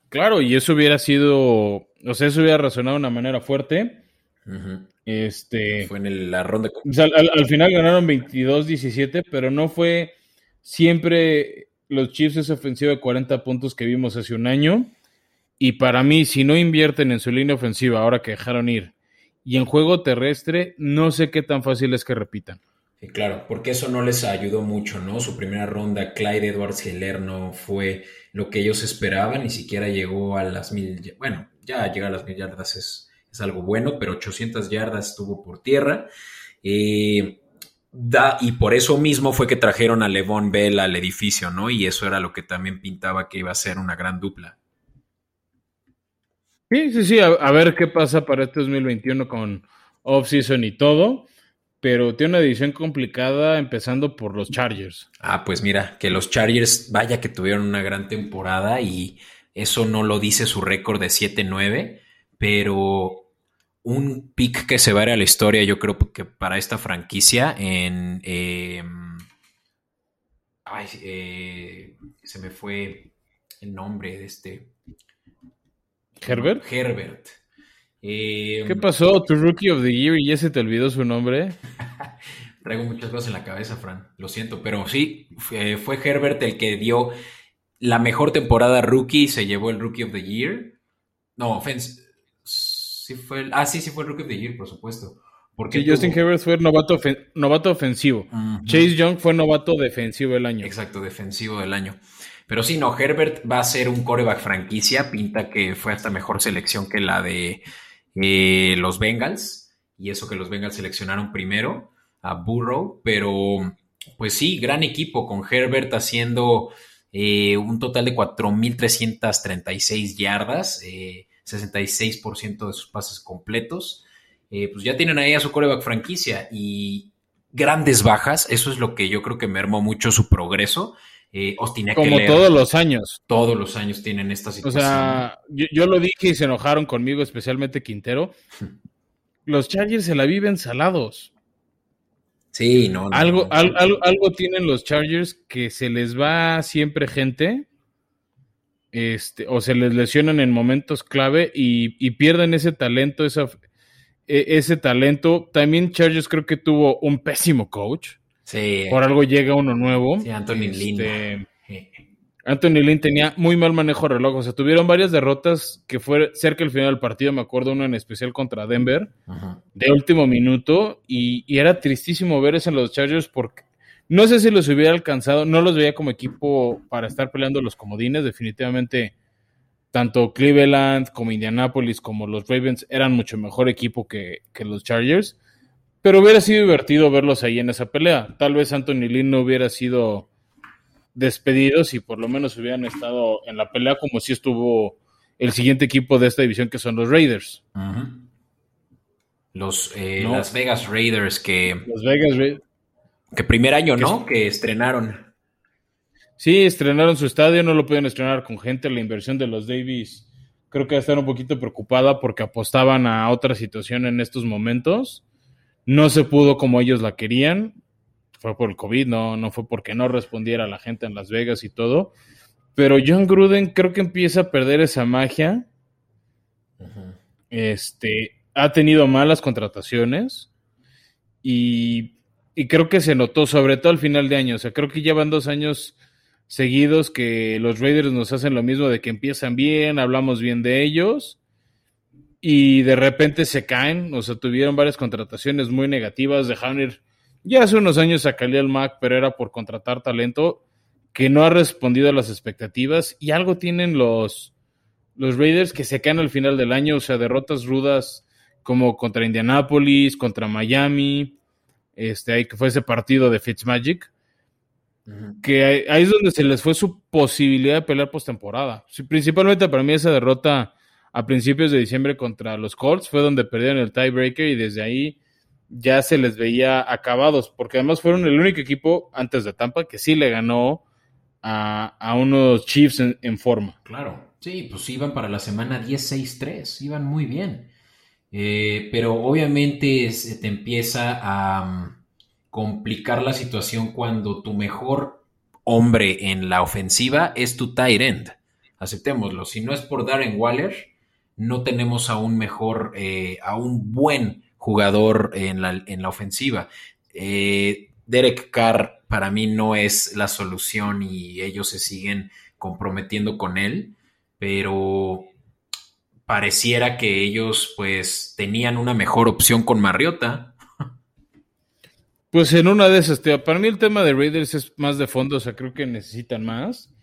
Claro, y eso hubiera sido, o sea, eso hubiera resonado de una manera fuerte. Este. Fue en la ronda. O sea, al, al final ganaron 22-17, pero no fue siempre los Chiefs es ofensiva de 40 puntos que vimos hace un año. Y para mí, si no invierten en su línea ofensiva ahora que dejaron ir y en juego terrestre, no sé qué tan fácil es que repitan. Claro, porque eso no les ayudó mucho, ¿no? Su primera ronda, Clyde Edwards Heller no fue lo que ellos esperaban, ni siquiera llegó a las mil, bueno, ya llegar a las mil yardas es, es algo bueno, pero 800 yardas estuvo por tierra. Eh, y por eso mismo fue que trajeron a Levon Bell al edificio, ¿no? Y eso era lo que también pintaba que iba a ser una gran dupla. Sí, sí, sí, a, ver qué pasa para este 2021 con off-season y todo, pero tiene una edición complicada empezando por los Chargers. Ah, pues mira, que los Chargers, vaya que tuvieron una gran temporada y eso no lo dice su récord de 7-9, pero un pick que se va a, ir a la historia, yo creo que para esta franquicia en... Em, ay, eh, se me fue el nombre de este... Herbert. Herbert. Em, ¿Qué pasó? Tu Rookie of the Year y ya se te olvidó su nombre. [LAUGHS] Traigo muchas cosas en la cabeza, Fran. Lo siento, pero sí, fue, fue Herbert el que dio la mejor temporada rookie y se llevó el Rookie of the Year. No, offense Sí fue ah, sí, sí fue el Rookie of the Year, por supuesto. Porque Justin Herbert fue novato, novato ofensivo. Chase Young fue novato defensivo del año. Exacto, defensivo del año. Pero sí, no, Herbert va a ser un coreback franquicia. Pinta que fue hasta mejor selección que la de eh, los Bengals. Y eso que los Bengals seleccionaron primero a Burrow. Pero, pues sí, gran equipo con Herbert haciendo eh, un total de 4.336 yardas. Eh, 66% de sus pases completos. Eh, pues ya tienen ahí a su coreback franquicia y grandes bajas. Eso es lo que yo creo que mermó mucho su progreso. Eh, Como todos los años. Todos los años tienen esta situación. O sea, yo, lo dije y se enojaron conmigo, especialmente Quintero. [LAUGHS] los Chargers se la viven salados. Sí, no. algo, algo, algo tienen los Chargers que se les va siempre gente este, o se les lesionan en momentos clave y, pierden ese talento, esa, e, ese talento. También Chargers creo que tuvo un pésimo coach. Sí. Por algo llega uno nuevo. Sí, Anthony este, [LAUGHS] Anthony Lynn tenía muy mal manejo de reloj. O sea, tuvieron varias derrotas que fue cerca del final del partido. Me acuerdo uno en especial contra Denver, de último minuto. Y, y, era tristísimo ver eso en los Chargers porque no sé si los hubiera alcanzado. No los veía como equipo para estar peleando los comodines. Definitivamente, tanto Cleveland como Indianapolis como los Ravens eran mucho mejor equipo que, que los Chargers. Pero hubiera sido divertido verlos ahí en esa pelea. Tal vez Anthony Lynn no hubiera sido despedidos y por lo menos hubieran estado en la pelea como si estuvo el siguiente equipo de esta división que son los Raiders. Los eh, Las Vegas Raiders que... Las Vegas Raiders. Que primer año, ¿no? Que estrenaron. Sí, estrenaron su estadio, no lo pueden estrenar con gente. La inversión de los Davis creo que estar un poquito preocupada porque apostaban a otra situación en estos momentos. No se pudo como ellos la querían fue por el COVID, no, no fue porque no respondiera la gente en Las Vegas y todo. Pero John Gruden creo que empieza a perder esa magia. Este ha tenido malas contrataciones y, y, creo que se notó, sobre todo al final de año. O sea, creo que llevan dos años seguidos que los Raiders nos hacen lo mismo de que empiezan bien, hablamos bien de ellos y de repente se caen. O sea, tuvieron varias contrataciones muy negativas, dejaron ir ya hace unos años a Khalil Mack, pero era por contratar talento que no ha respondido a las expectativas y algo tienen los, los Raiders que se caen al final del año, o sea, derrotas rudas como contra Indianapolis, contra Miami, este, ahí que fue ese partido de Fitzmagic, que ahí, es donde se les fue su posibilidad de pelear postemporada. Sí, principalmente para mí esa derrota a principios de diciembre contra los Colts fue donde perdieron el tiebreaker y desde ahí ya se les veía acabados, porque además fueron el único equipo antes de Tampa que sí le ganó a, unos Chiefs en, forma. Claro, sí, pues iban para la semana 10-6-3, iban muy bien. Eh, pero obviamente se te empieza a mm, complicar la situación cuando tu mejor hombre en la ofensiva es tu tight end. Aceptémoslo. Si no es por Darren Waller, no tenemos a un mejor, eh, a un buen jugador en la, en la ofensiva. Eh, Derek Carr para mí no es la solución y ellos se siguen comprometiendo con él, pero pareciera que ellos pues tenían una mejor opción con Mariota. Pues en una de esas, para mí el tema de Raiders es más de fondo, o sea, creo que necesitan más.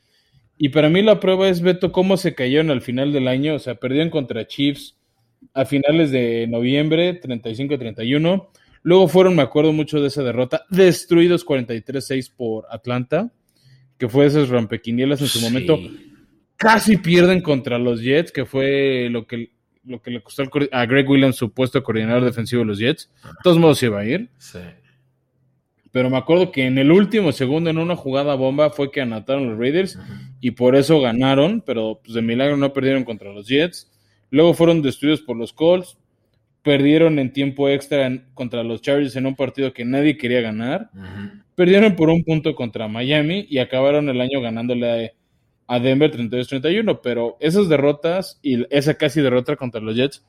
Y para mí la prueba es, Beto, cómo se cayeron al final del año, o sea, perdieron contra Chiefs, a finales de noviembre, 35-31. Luego fueron, me acuerdo mucho de esa derrota, destruidos 43-6 por Atlanta, que fue esas rompequinielas en su momento. Casi pierden contra los Jets, que fue lo que, lo que le costó a Greg Williams, supuesto coordinador defensivo de los Jets. De todos modos se iba a ir. Pero me acuerdo que en el último segundo, en una jugada bomba, fue que anotaron los Raiders y por eso ganaron, pero pues, de milagro no perdieron contra los Jets. Luego fueron destruidos por los Colts. Perdieron en tiempo extra contra los Chargers en un partido que nadie quería ganar. Perdieron por un punto contra Miami y acabaron el año ganándole a, Denver 32-31. Pero esas derrotas y esa casi derrota contra los Jets,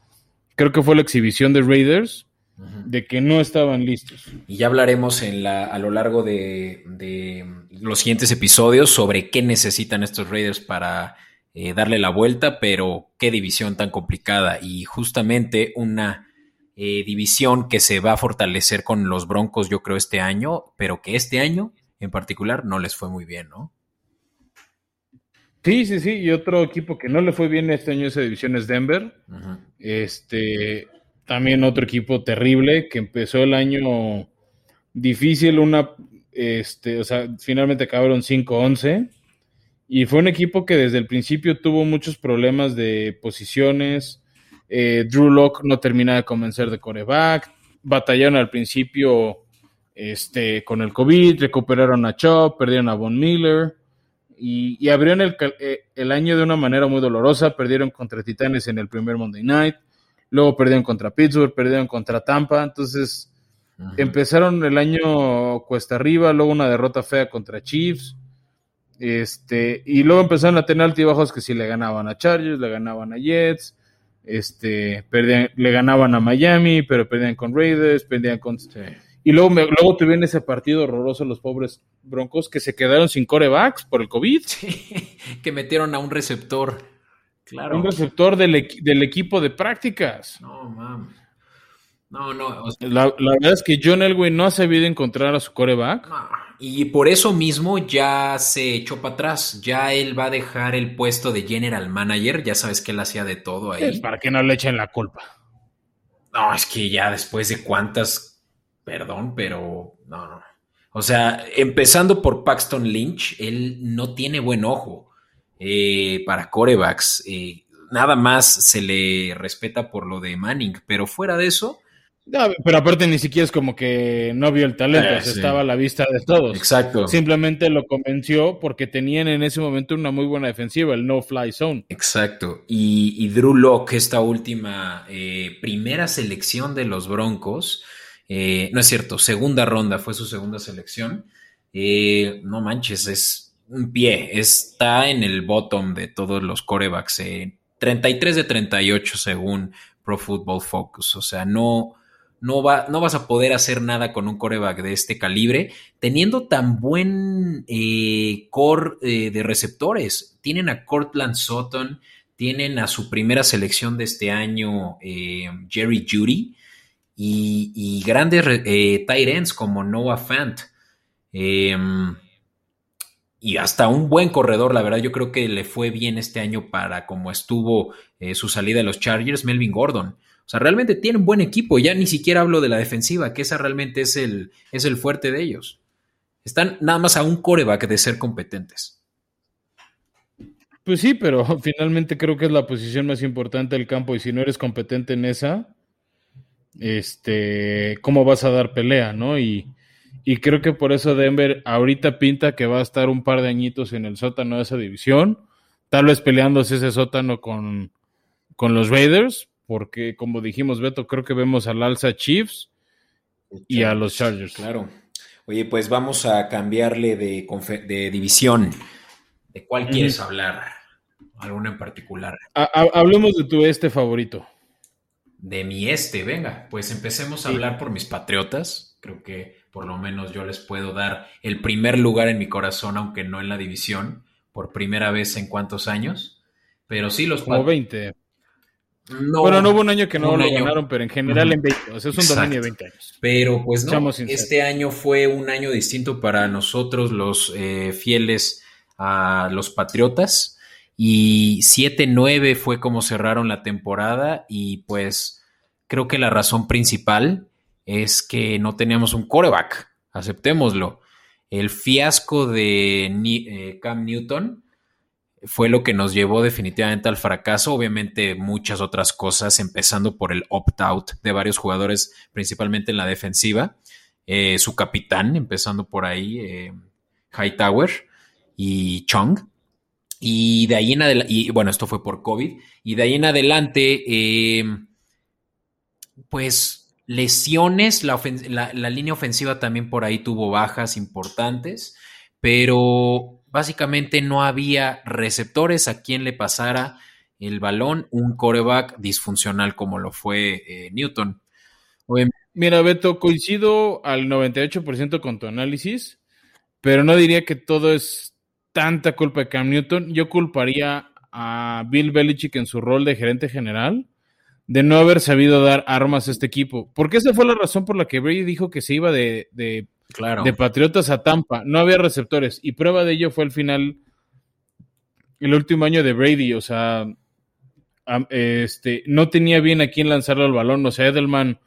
creo que fue la exhibición de Raiders de que no estaban listos. Y ya hablaremos en la, a lo largo de, de, los siguientes episodios sobre qué necesitan estos Raiders para eh, darle la vuelta, pero qué división tan complicada y justamente una eh, división que se va a fortalecer con los Broncos yo creo este año, pero que este año en particular no les fue muy bien, ¿no? Sí, sí, sí, y otro equipo que no le fue bien este año esa división es Denver. Este, también otro equipo terrible que empezó el año difícil, una, este, o sea, finalmente acabaron 5-11 y fue un equipo que desde el principio tuvo muchos problemas de posiciones. Eh, Drew Locke no termina de convencer de coreback. Batallaron al principio este, con el COVID, recuperaron a Chop, perdieron a Von Miller y, abrieron el, eh, el, año de una manera muy dolorosa. Perdieron contra Titanes en el primer Monday Night, luego perdieron contra Pittsburgh, perdieron contra Tampa. Entonces empezaron el año cuesta arriba, luego una derrota fea contra Chiefs Este, y luego empezaron a tener altibajos que si le ganaban a Chargers, le ganaban a Jets, este, perdían, le ganaban a Miami, pero perdían con Raiders, perdían con... Y luego, luego tuvieron ese partido horroroso los pobres Broncos que se quedaron sin corebacks por el COVID. [LAUGHS] que metieron a un receptor. Claro. Un receptor del, equipo de prácticas. No, mames. No, no. la, verdad es que John Elway no ha sabido encontrar a su coreback. Y por eso mismo ya se echó para atrás. Ya él va a dejar el puesto de general manager. Ya sabes que él hacía de todo ahí. Es para que no le echen la culpa. No, es que ya después de cuántas. Perdón, pero. No, no. O sea, empezando por Paxton Lynch, él no tiene buen ojo eh, para corebacks. Eh, nada más se le respeta por lo de Manning, pero fuera de eso pero aparte ni siquiera es como que no vio el talento, eh, estaba a la vista de todos. Exacto. Simplemente lo convenció porque tenían en ese momento una muy buena defensiva, el no-fly zone. Exacto. Y, Drew Locke, esta última eh, primera selección de los Broncos, eh, no es cierto, segunda ronda, fue su segunda selección. no manches, es un pie, está en el bottom de todos los corebacks. 33 de 38 según Pro Football Focus. O sea, no no, va, no vas a poder hacer nada con un coreback de este calibre, teniendo tan buen eh, core eh, de receptores. Tienen a Cortland Sutton, tienen a su primera selección de este año, eh, Jerry Judy, y, grandes tight ends como Noah Fant. Em, y hasta un buen corredor, la verdad, yo creo que le fue bien este año para como estuvo su salida de los Chargers, Melvin Gordon. O sea, realmente tienen buen equipo. Ya ni siquiera hablo de la defensiva, que esa realmente es el, es el fuerte de ellos. Están nada más a un coreback de ser competentes. Pues sí, pero [LAUGHS] finalmente creo que es la posición más importante del campo y si no eres competente en esa, este, ¿cómo vas a dar pelea, no? Y, y creo que por eso Denver ahorita pinta que va a estar un par de añitos en el sótano de esa división, tal vez peleándose ese sótano con, con los Raiders, porque como dijimos, Beto, creo que vemos al alza Chiefs y a los Chargers. Claro. Oye, pues vamos a cambiarle de, de división. ¿De cuál quieres hablar? ¿Alguna en particular? hablemos de tu este favorito. De mi este, venga, pues empecemos a hablar por mis patriotas. Creo que por lo menos yo les puedo dar el primer lugar en mi corazón, aunque no en la división, por primera vez en cuántos años. Pero sí, los Como 20 bueno, no hubo un año que no lo ganaron, pero en general en 20, o sea, es un dominio de 20 años. Pero pues no, este año fue un año distinto para nosotros, los eh, fieles a los Patriotas, y 7-9 fue como cerraron la temporada, y pues creo que la razón principal es que no teníamos un coreback, aceptémoslo. El fiasco de eh, Cam Newton fue lo que nos llevó definitivamente al fracaso. Obviamente muchas otras cosas, empezando por el opt-out de varios jugadores, principalmente en la defensiva. Eh, su capitán, empezando por ahí, eh, Hightower y Chung. Y de ahí en adelante, y bueno, esto fue por COVID. Y de ahí en adelante, eh, pues lesiones, la, la línea ofensiva también por ahí tuvo bajas importantes, pero Básicamente no había receptores a quien le pasara el balón, un coreback disfuncional como lo fue eh, Newton. Mira, Beto, coincido al 98% con tu análisis, pero no diría que todo es tanta culpa de Cam Newton. Yo culparía a Bill Belichick en su rol de gerente general de no haber sabido dar armas a este equipo. Porque esa fue la razón por la que Brady dijo que se iba de, de Claro. De Patriotas a Tampa. No había receptores. Y prueba de ello fue el final, el último año de Brady. O sea, este, no tenía bien a quién lanzarle el balón. O sea, Edelman,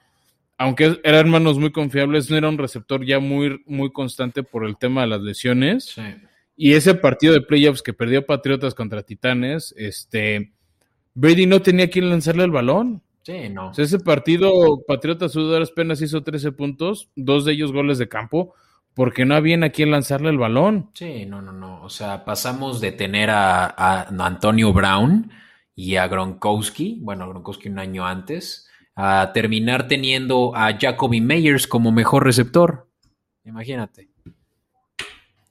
aunque eran hermanos muy confiables, no era un receptor ya muy, muy constante por el tema de las lesiones. Y ese partido de playoffs que perdió Patriotas contra Titanes, este, Brady no tenía quien lanzarle el balón. Sí, no. ese partido, Patriotas Sudaras apenas hizo 13 puntos, dos de ellos goles de campo, porque no había a quién lanzarle el balón. Sí, no, no, no. O sea, pasamos de tener a, Antonio Brown y a Gronkowski, bueno, Gronkowski un año antes, a terminar teniendo a Jacoby Meyers como mejor receptor. Imagínate.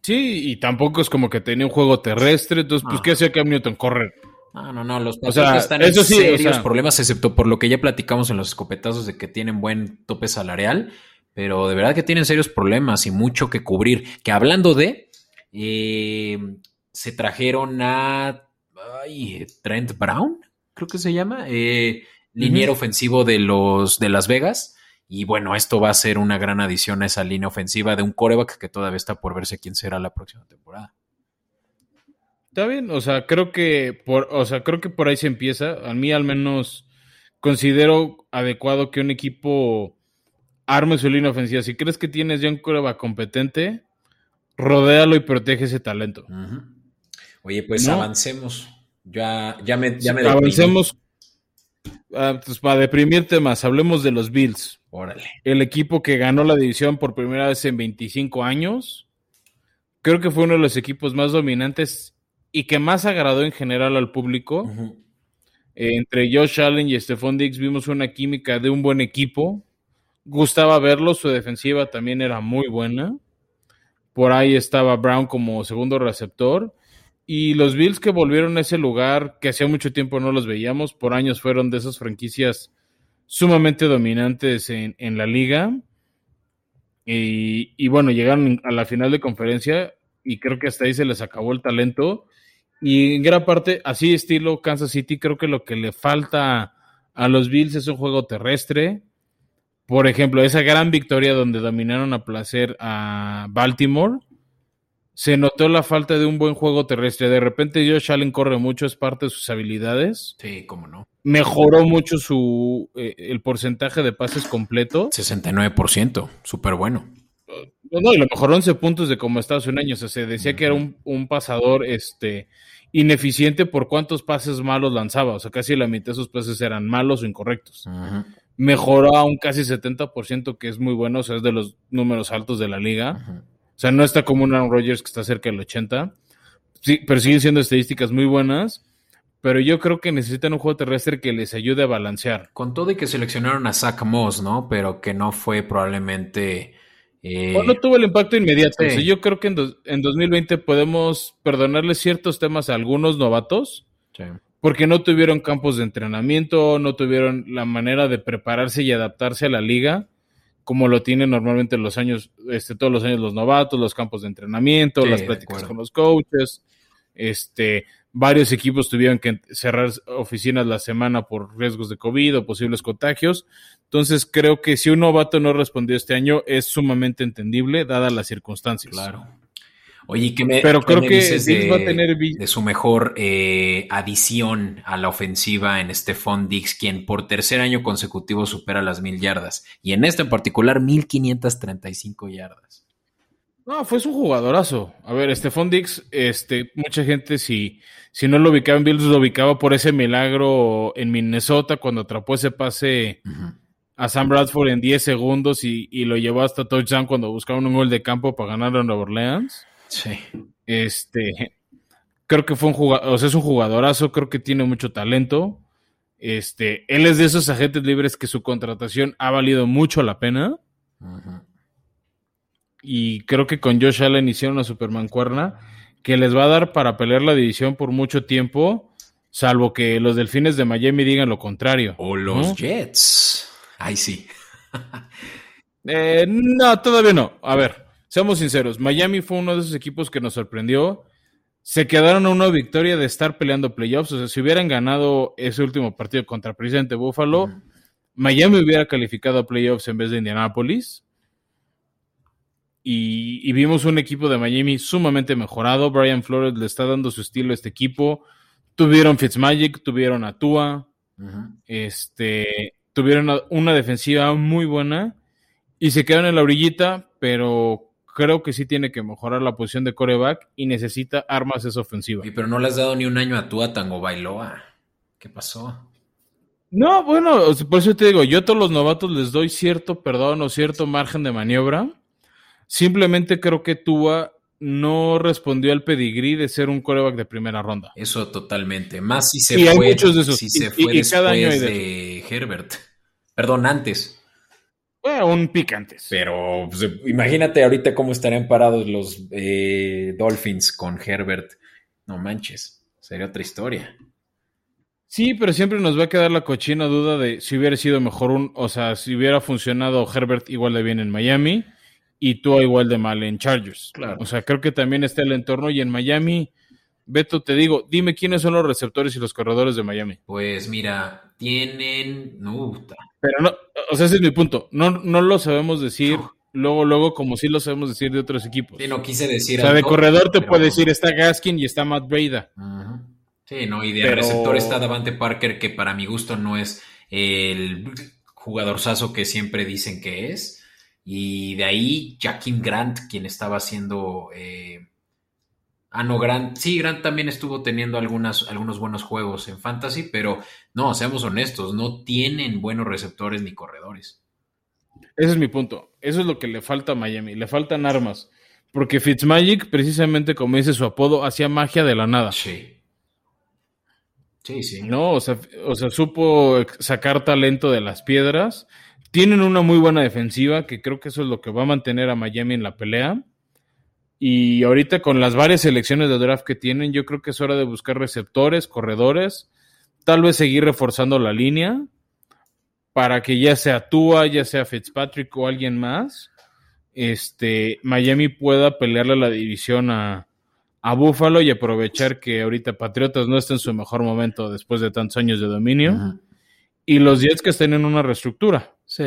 Sí, y tampoco es como que tenía un juego terrestre, entonces, pues, ¿qué hacía Cam Newton? Correr. No, no, no, los Patriotas están en serios problemas, excepto por lo que ya platicamos en los escopetazos de que tienen buen tope salarial, pero de verdad que tienen serios problemas y mucho que cubrir. Que hablando de, eh, se trajeron a Trent Brown, creo que se llama, eh, liniero ofensivo de los de Las Vegas. Y bueno, esto va a ser una gran adición a esa línea ofensiva de un coreback que todavía está por verse quién será la próxima temporada. Está bien, o sea, creo que por, o sea, creo que por ahí se empieza. A mí al menos considero adecuado que un equipo arme su línea ofensiva. Si crees que tienes ya un coreback competente, rodéalo y protege ese talento. Oye, pues avancemos. Ya, ya me, ya Avancemos. Ah, pues para deprimirte más, hablemos de los Bills. Órale. El equipo que ganó la división por primera vez en 25 años. Creo que fue uno de los equipos más dominantes y que más agradó en general al público. Eh, entre Josh Allen y Stephon Diggs vimos una química de un buen equipo. Gustaba verlo, su defensiva también era muy buena. Por ahí estaba Brown como segundo receptor. Y los Bills que volvieron a ese lugar, que hacía mucho tiempo no los veíamos, por años fueron de esas franquicias sumamente dominantes en, la liga. Y, bueno, llegaron a la final de conferencia y creo que hasta ahí se les acabó el talento. Y en gran parte, así estilo Kansas City, creo que lo que le falta a los Bills es un juego terrestre. Por ejemplo, esa gran victoria donde dominaron a placer a Baltimore se notó la falta de un buen juego terrestre. De repente Josh Allen corre mucho, es parte de sus habilidades. Sí, cómo no. Mejoró mucho su eh, el porcentaje de pases completo. 69%, súper bueno. No, y lo mejoró 11 puntos de como estaba hace un año. O sea, se decía que era un, pasador este, ineficiente por cuántos pases malos lanzaba. O sea, casi la mitad de sus pases eran malos o incorrectos. Mejoró a un casi 70%, que es muy bueno. O sea, es de los números altos de la liga. O sea, no está como un Aaron Rodgers que está cerca del 80. Sí, pero siguen siendo estadísticas muy buenas. Pero yo creo que necesitan un juego terrestre que les ayude a balancear. Con todo y que seleccionaron a Zach Moss, ¿no? Pero que no fue probablemente. Eh... no tuvo el impacto inmediato. yo creo que en, en 2020 podemos perdonarle ciertos temas a algunos novatos. Sí. Porque no tuvieron campos de entrenamiento, no tuvieron la manera de prepararse y adaptarse a la liga como lo tienen normalmente los años, este, todos los años los novatos, los campos de entrenamiento, las pláticas con los coaches, este, varios equipos tuvieron que cerrar oficinas la semana por riesgos de COVID o posibles contagios. Entonces creo que si un novato no respondió este año es sumamente entendible dadas las circunstancias. Claro. Oye, ¿qué me, Pero creo que de, va a tener de su mejor eh, adición a la ofensiva en Stephon Dix, quien por tercer año consecutivo supera las mil yardas. Y en este en particular, mil quinientas treinta y cinco yardas. No, fue un jugadorazo. A ver, Stephon Dix, este, mucha gente si, si no lo ubicaba en Bills, lo ubicaba por ese milagro en Minnesota cuando atrapó ese pase a Sam Bradford en 10 segundos y, y, lo llevó hasta touchdown cuando buscaban un gol de campo para ganar a Nueva Orleans. Sí. Este, creo que fue un jugador, o sea, es un jugadorazo, creo que tiene mucho talento. Este, él es de esos agentes libres que su contratación ha valido mucho la pena. Y creo que con Josh Allen hicieron una Superman cuerna que les va a dar para pelear la división por mucho tiempo, salvo que los delfines de Miami digan lo contrario. O los Jets. Ay, sí. Eh, no, todavía no. A ver, Seamos sinceros, Miami fue uno de esos equipos que nos sorprendió. Se quedaron a una victoria de estar peleando playoffs. O sea, si hubieran ganado ese último partido contra Presidente Buffalo, Miami hubiera calificado a playoffs en vez de Indianapolis. Y, vimos un equipo de Miami sumamente mejorado. Brian Flores le está dando su estilo a este equipo. Tuvieron Fitzmagic, tuvieron a Tua, este, tuvieron una defensiva muy buena y se quedaron en la orillita, pero creo que sí tiene que mejorar la posición de coreback y necesita armas esa ofensiva. Y pero no le has dado ni un año a Tua Tango Bailoa. ¿Qué pasó? No, bueno, por eso te digo, yo a todos los novatos les doy cierto perdón o cierto margen de maniobra. Simplemente creo que Tua no respondió al pedigrí de ser un coreback de primera ronda. Eso totalmente. Más si se fue, muchos de esos. Si se fue después de Herbert. Perdón, antes. Un pick antes. Pero pues, imagínate ahorita cómo estarían parados los eh, Dolphins con Herbert. No manches, sería otra historia. Sí, pero siempre nos va a quedar la cochina duda de si hubiera sido mejor un, o sea, si hubiera funcionado Herbert igual de bien en Miami y tú igual de mal en Chargers. Claro. O sea, creo que también está el entorno y en Miami, Beto, te digo, dime quiénes son los receptores y los corredores de Miami. Pues mira, tienen. No, pero no, o sea, ese es mi punto. No, no lo sabemos decir luego, luego, como sí lo sabemos decir de otros equipos. Sí, no quise decir. O sea, de corredor te puede decir está Gaskin y está Matt Breda. Sí, no, y de receptor está Davante Parker, que para mi gusto no es el jugadorzazo que siempre dicen que es. Y de ahí, Jaquim Grant, quien estaba haciendo. Eh... Ah, no, Grant. Sí, Grant también estuvo teniendo algunas, algunos buenos juegos en Fantasy, pero no, seamos honestos, no tienen buenos receptores ni corredores. Ese es mi punto. Eso es lo que le falta a Miami. Le faltan armas. Porque Fitzmagic, precisamente como dice su apodo, hacía magia de la nada. Sí. Sí, sí. No, o sea, o sea, supo sacar talento de las piedras. Tienen una muy buena defensiva, que creo que eso es lo que va a mantener a Miami en la pelea. Y ahorita con las varias selecciones de draft que tienen, yo creo que es hora de buscar receptores, corredores, tal vez seguir reforzando la línea para que ya sea Tua, ya sea Fitzpatrick o alguien más, este, Miami pueda pelearle la división a, a Buffalo y aprovechar que ahorita Patriotas no está en su mejor momento después de tantos años de dominio. Y los Jets que estén en una reestructura. Sí.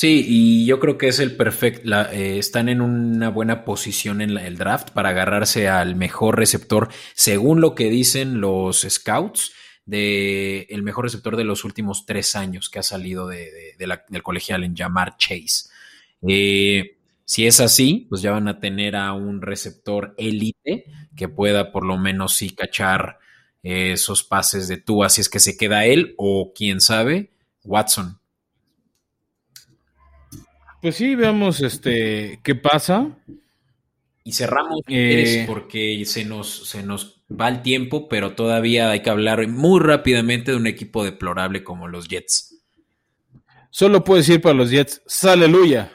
Sí, y yo creo que es el perfecto. Eh, están en una buena posición en el draft para agarrarse al mejor receptor, según lo que dicen los scouts, de el mejor receptor de los últimos tres años que ha salido de, del colegial en llamar Chase. Eh, si es así, pues ya van a tener a un receptor élite que pueda por lo menos sí cachar eh, esos pases de tú, así es que se queda él o quién sabe, Watson. Pues sí, veamos este qué pasa. Y cerramos eh, porque se nos, se nos va el tiempo, pero todavía hay que hablar muy rápidamente de un equipo deplorable como los Jets. Solo puedo decir para los Jets, aleluya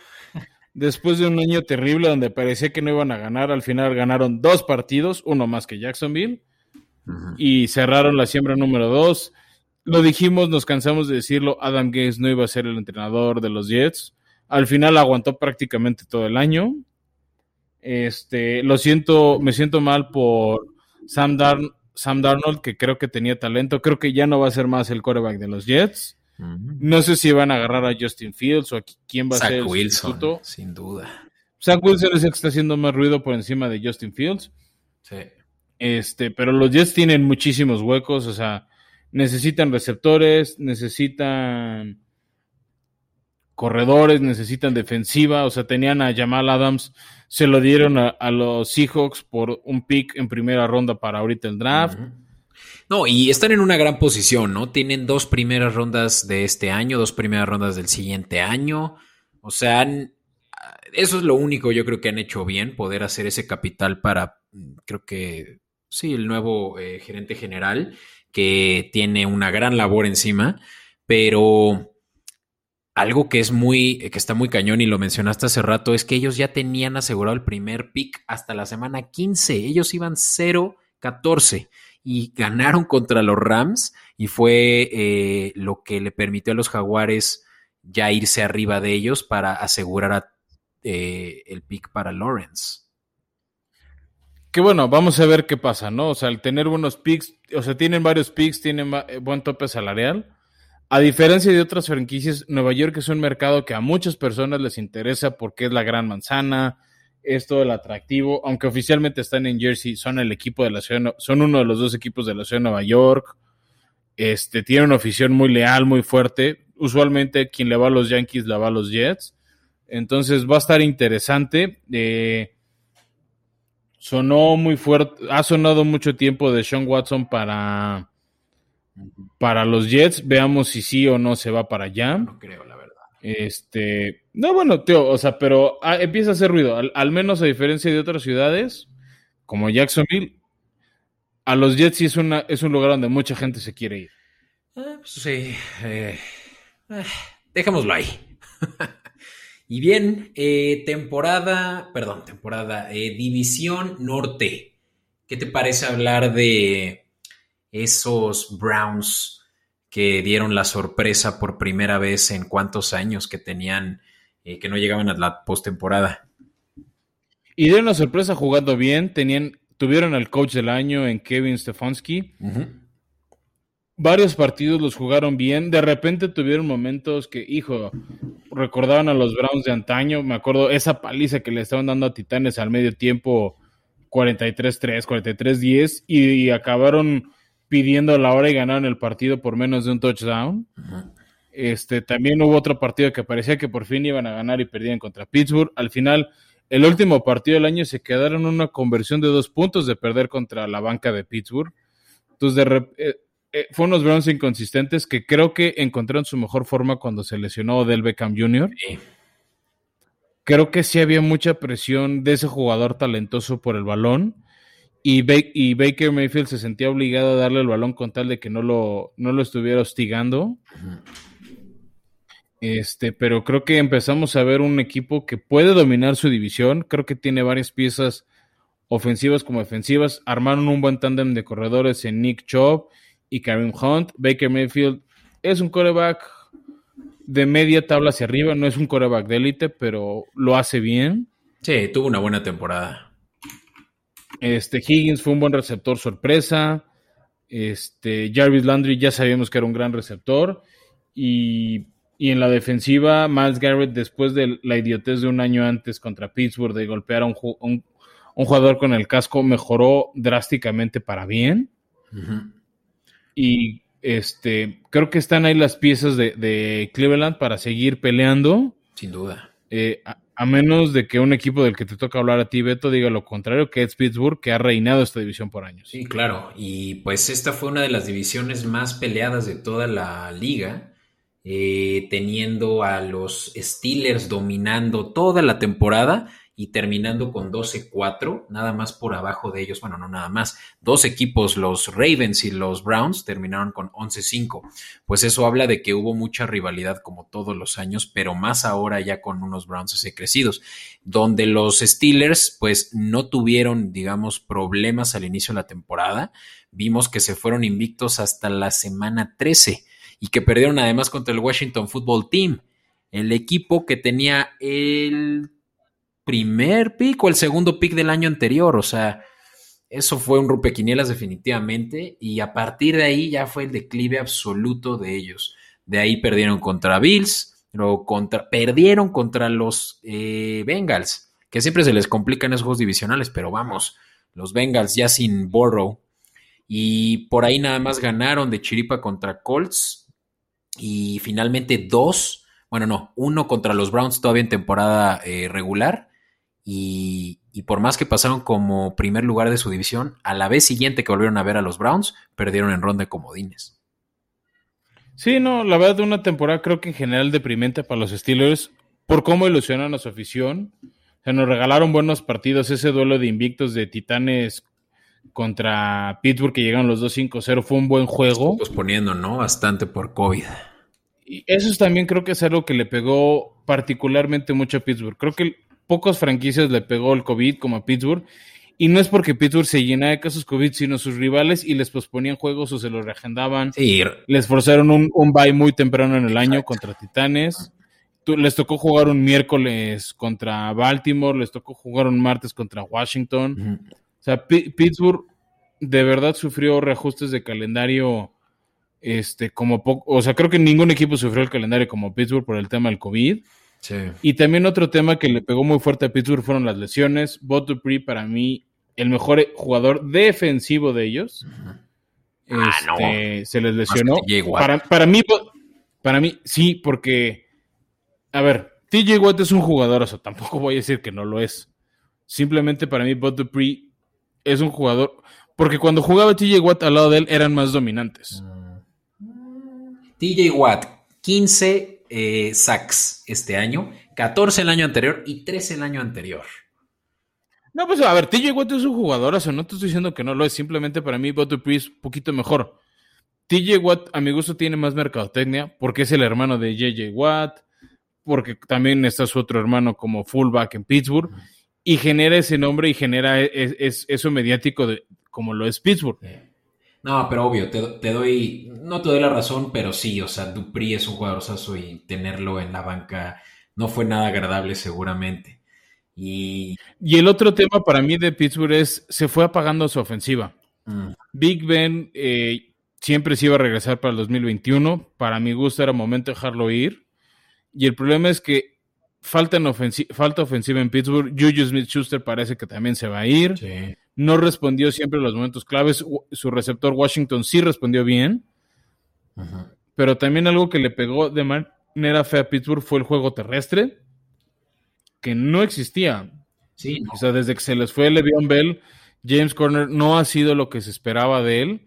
después de un año terrible donde parecía que no iban a ganar, al final ganaron dos partidos, uno más que Jacksonville, y cerraron la siembra número dos. Lo dijimos, nos cansamos de decirlo, Adam Gates no iba a ser el entrenador de los Jets. Al final aguantó prácticamente todo el año. Este, lo siento, me siento mal por Sam, Sam Darnold, que creo que tenía talento. Creo que ya no va a ser más el quarterback de los Jets. No sé si van a agarrar a Justin Fields o a quién va a ser el Wilson, sin duda. Zach Wilson es el que está haciendo más ruido por encima de Justin Fields. Sí. Este, pero los Jets tienen muchísimos huecos, o sea, necesitan receptores, necesitan corredores, necesitan defensiva, o sea, tenían a Jamal Adams, se lo dieron a, los Seahawks por un pick en primera ronda para ahorita el draft. No, y están en una gran posición, ¿no? Tienen dos primeras rondas de este año, dos primeras rondas del siguiente año. O sea, eso es lo único yo creo que han hecho bien, poder hacer ese capital para, creo que, sí, el nuevo eh, gerente general, que tiene una gran labor encima, pero algo que es muy, que está muy cañón y lo mencionaste hace rato, es que ellos ya tenían asegurado el primer pick hasta la semana 15. Ellos iban 0-14 y ganaron contra los Rams y fue eh, lo que le permitió a los Jaguares ya irse arriba de ellos para asegurar eh, el pick para Lawrence. Que bueno, vamos a ver qué pasa, ¿no? O sea, al tener buenos picks, o sea, tienen varios picks, tienen eh, buen tope salarial. A diferencia de otras franquicias, Nueva York es un mercado que a muchas personas les interesa porque es la gran manzana, es todo el atractivo, aunque oficialmente están en Jersey, son el equipo de la ciudad, son uno de los dos equipos de la ciudad de Nueva York. Este, tienen una afición muy leal, muy fuerte. Usualmente quien le va a los Yankees le va a los Jets. Entonces va a estar interesante. Eh, sonó muy fuerte, ha sonado mucho tiempo de Sean Watson para, para los Jets. Veamos si sí o no se va para allá. No creo, la verdad. Este, no, bueno, tío, o sea, pero ah, empieza a hacer ruido. Al, menos a diferencia de otras ciudades, como Jacksonville, a los Jets sí es, una, es un lugar donde mucha gente se quiere ir. Ah, pues sí, eh, eh, dejémoslo ahí. [LAUGHS] Y bien, eh, temporada, perdón, temporada, eh, División Norte. ¿Qué te parece hablar de esos Browns que dieron la sorpresa por primera vez en cuántos años que tenían, eh, que no llegaban a la postemporada? Y dieron la sorpresa jugando bien, tenían, tuvieron al coach del año en Kevin Stefanski. Varios partidos los jugaron bien. De repente tuvieron momentos que, hijo, recordaban a los Browns de antaño. Me acuerdo esa paliza que le estaban dando a Titanes al medio tiempo, 43-3, 43-10, y, acabaron pidiendo la hora y ganaron el partido por menos de un touchdown. Este, también hubo otro partido que parecía que por fin iban a ganar y perdían contra Pittsburgh. Al final, el último partido del año se quedaron en una conversión de dos puntos de perder contra la banca de Pittsburgh. Entonces, de eh, eh, fue unos Browns inconsistentes que creo que encontraron su mejor forma cuando se lesionó Del Beckham Jr. Creo que sí había mucha presión de ese jugador talentoso por el balón y, Baker Mayfield se sentía obligado a darle el balón con tal de que no lo, no lo estuviera hostigando. Este, pero creo que empezamos a ver un equipo que puede dominar su división. Creo que tiene varias piezas ofensivas como defensivas. Armaron un buen tándem de corredores en Nick Chubb y Kareem Hunt. Baker Mayfield es un coreback de media tabla hacia arriba, no es un coreback de élite, pero lo hace bien. Sí, tuvo una buena temporada. Este Higgins fue un buen receptor sorpresa. Este Jarvis Landry ya sabíamos que era un gran receptor. Y, en la defensiva, Miles Garrett, después de la idiotez de un año antes contra Pittsburgh de golpear a un, un, jugador con el casco, mejoró drásticamente para bien. Y este, creo que están ahí las piezas de, Cleveland para seguir peleando. Sin duda. Eh, a, menos de que un equipo del que te toca hablar a ti, Beto, diga lo contrario, que es Pittsburgh, que ha reinado esta división por años. Sí, claro. Y pues esta fue una de las divisiones más peleadas de toda la liga. Eh, teniendo a los Steelers dominando toda la temporada y terminando con 12-4, nada más por abajo de ellos, bueno, no nada más, dos equipos, los Ravens y los Browns, terminaron con 11-5. Pues eso habla de que hubo mucha rivalidad como todos los años, pero más ahora ya con unos Browns así crecidos, donde los Steelers pues no tuvieron, digamos, problemas al inicio de la temporada. Vimos que se fueron invictos hasta la semana 13 y que perdieron además contra el Washington Football Team, el equipo que tenía el primer pick o el segundo pick del año anterior. O sea, eso fue un rompequinielas definitivamente. Y a partir de ahí ya fue el declive absoluto de ellos. De ahí perdieron contra Bills, luego contra, perdieron contra los eh, Bengals, que siempre se les complican esos juegos divisionales, pero vamos, los Bengals ya sin Borrow. Y por ahí nada más ganaron de Chiripa contra Colts. Y finalmente dos, bueno, no, uno contra los Browns todavía en temporada eh, regular y, por más que pasaron como primer lugar de su división, a la vez siguiente que volvieron a ver a los Browns, perdieron en ronda de comodines. Sí, no, la verdad, una temporada creo que en general deprimente para los Steelers por cómo ilusionan a su afición. Se nos regalaron buenos partidos, ese duelo de invictos de Titanes contra Pittsburgh que llegaron los 2-5-0 fue un buen juego. Posponiendo, ¿no? Bastante por COVID. Y eso también creo que es algo que le pegó particularmente mucho a Pittsburgh. Creo que pocas franquicias le pegó el COVID como a Pittsburgh. Y no es porque Pittsburgh se llena de casos COVID, sino sus rivales y les posponían juegos o se los reagendaban. Les forzaron un, un bye muy temprano en el año contra Titanes. Les tocó jugar un miércoles contra Baltimore, les tocó jugar un martes contra Washington. O sea, Pittsburgh de verdad sufrió reajustes de calendario este como poco, o sea, creo que ningún equipo sufrió el calendario como Pittsburgh por el tema del COVID. Y también otro tema que le pegó muy fuerte a Pittsburgh fueron las lesiones. Bot Dupree, para mí, el mejor jugador defensivo de ellos. Ah, este, se les lesionó. Para, para, mí, para mí, sí, porque, a ver, TJ Watt es un jugador, o sea, tampoco voy a decir que no lo es. Simplemente para mí, Bot Dupree es un jugador, porque cuando jugaba TJ Watt al lado de él eran más dominantes. TJ Watt, 15 eh, sacks este año, 14 el año anterior y 13 el año anterior. No, pues a ver, TJ Watt es un jugador, o no te estoy diciendo que no lo es, simplemente para mí Bob es un poquito mejor. TJ Watt, a mi gusto, tiene más mercadotecnia porque es el hermano de JJ Watt, porque también está su otro hermano como fullback en Pittsburgh, y genera ese nombre y genera e, e, eso mediático de, como lo es Pittsburgh. No, pero obvio, te, doy, no te doy la razón, pero sí, o sea, Dupri es un jugadorzazo y tenerlo en la banca no fue nada agradable seguramente. Y, y el otro tema para mí de Pittsburgh es, se fue apagando su ofensiva. Mm. Big Ben eh, siempre se iba a regresar para el 2021, para mi gusto era momento de dejarlo ir, y el problema es que falta, falta ofensiva en Pittsburgh, Juju Smith-Schuster parece que también se va a ir. Sí no respondió siempre en los momentos claves. Su receptor Washington sí respondió bien. Pero también algo que le pegó de manera fea a Pittsburgh fue el juego terrestre, que no existía. Sí, O sea, desde que se les fue Le'Veon Bell, James Corner no ha sido lo que se esperaba de él.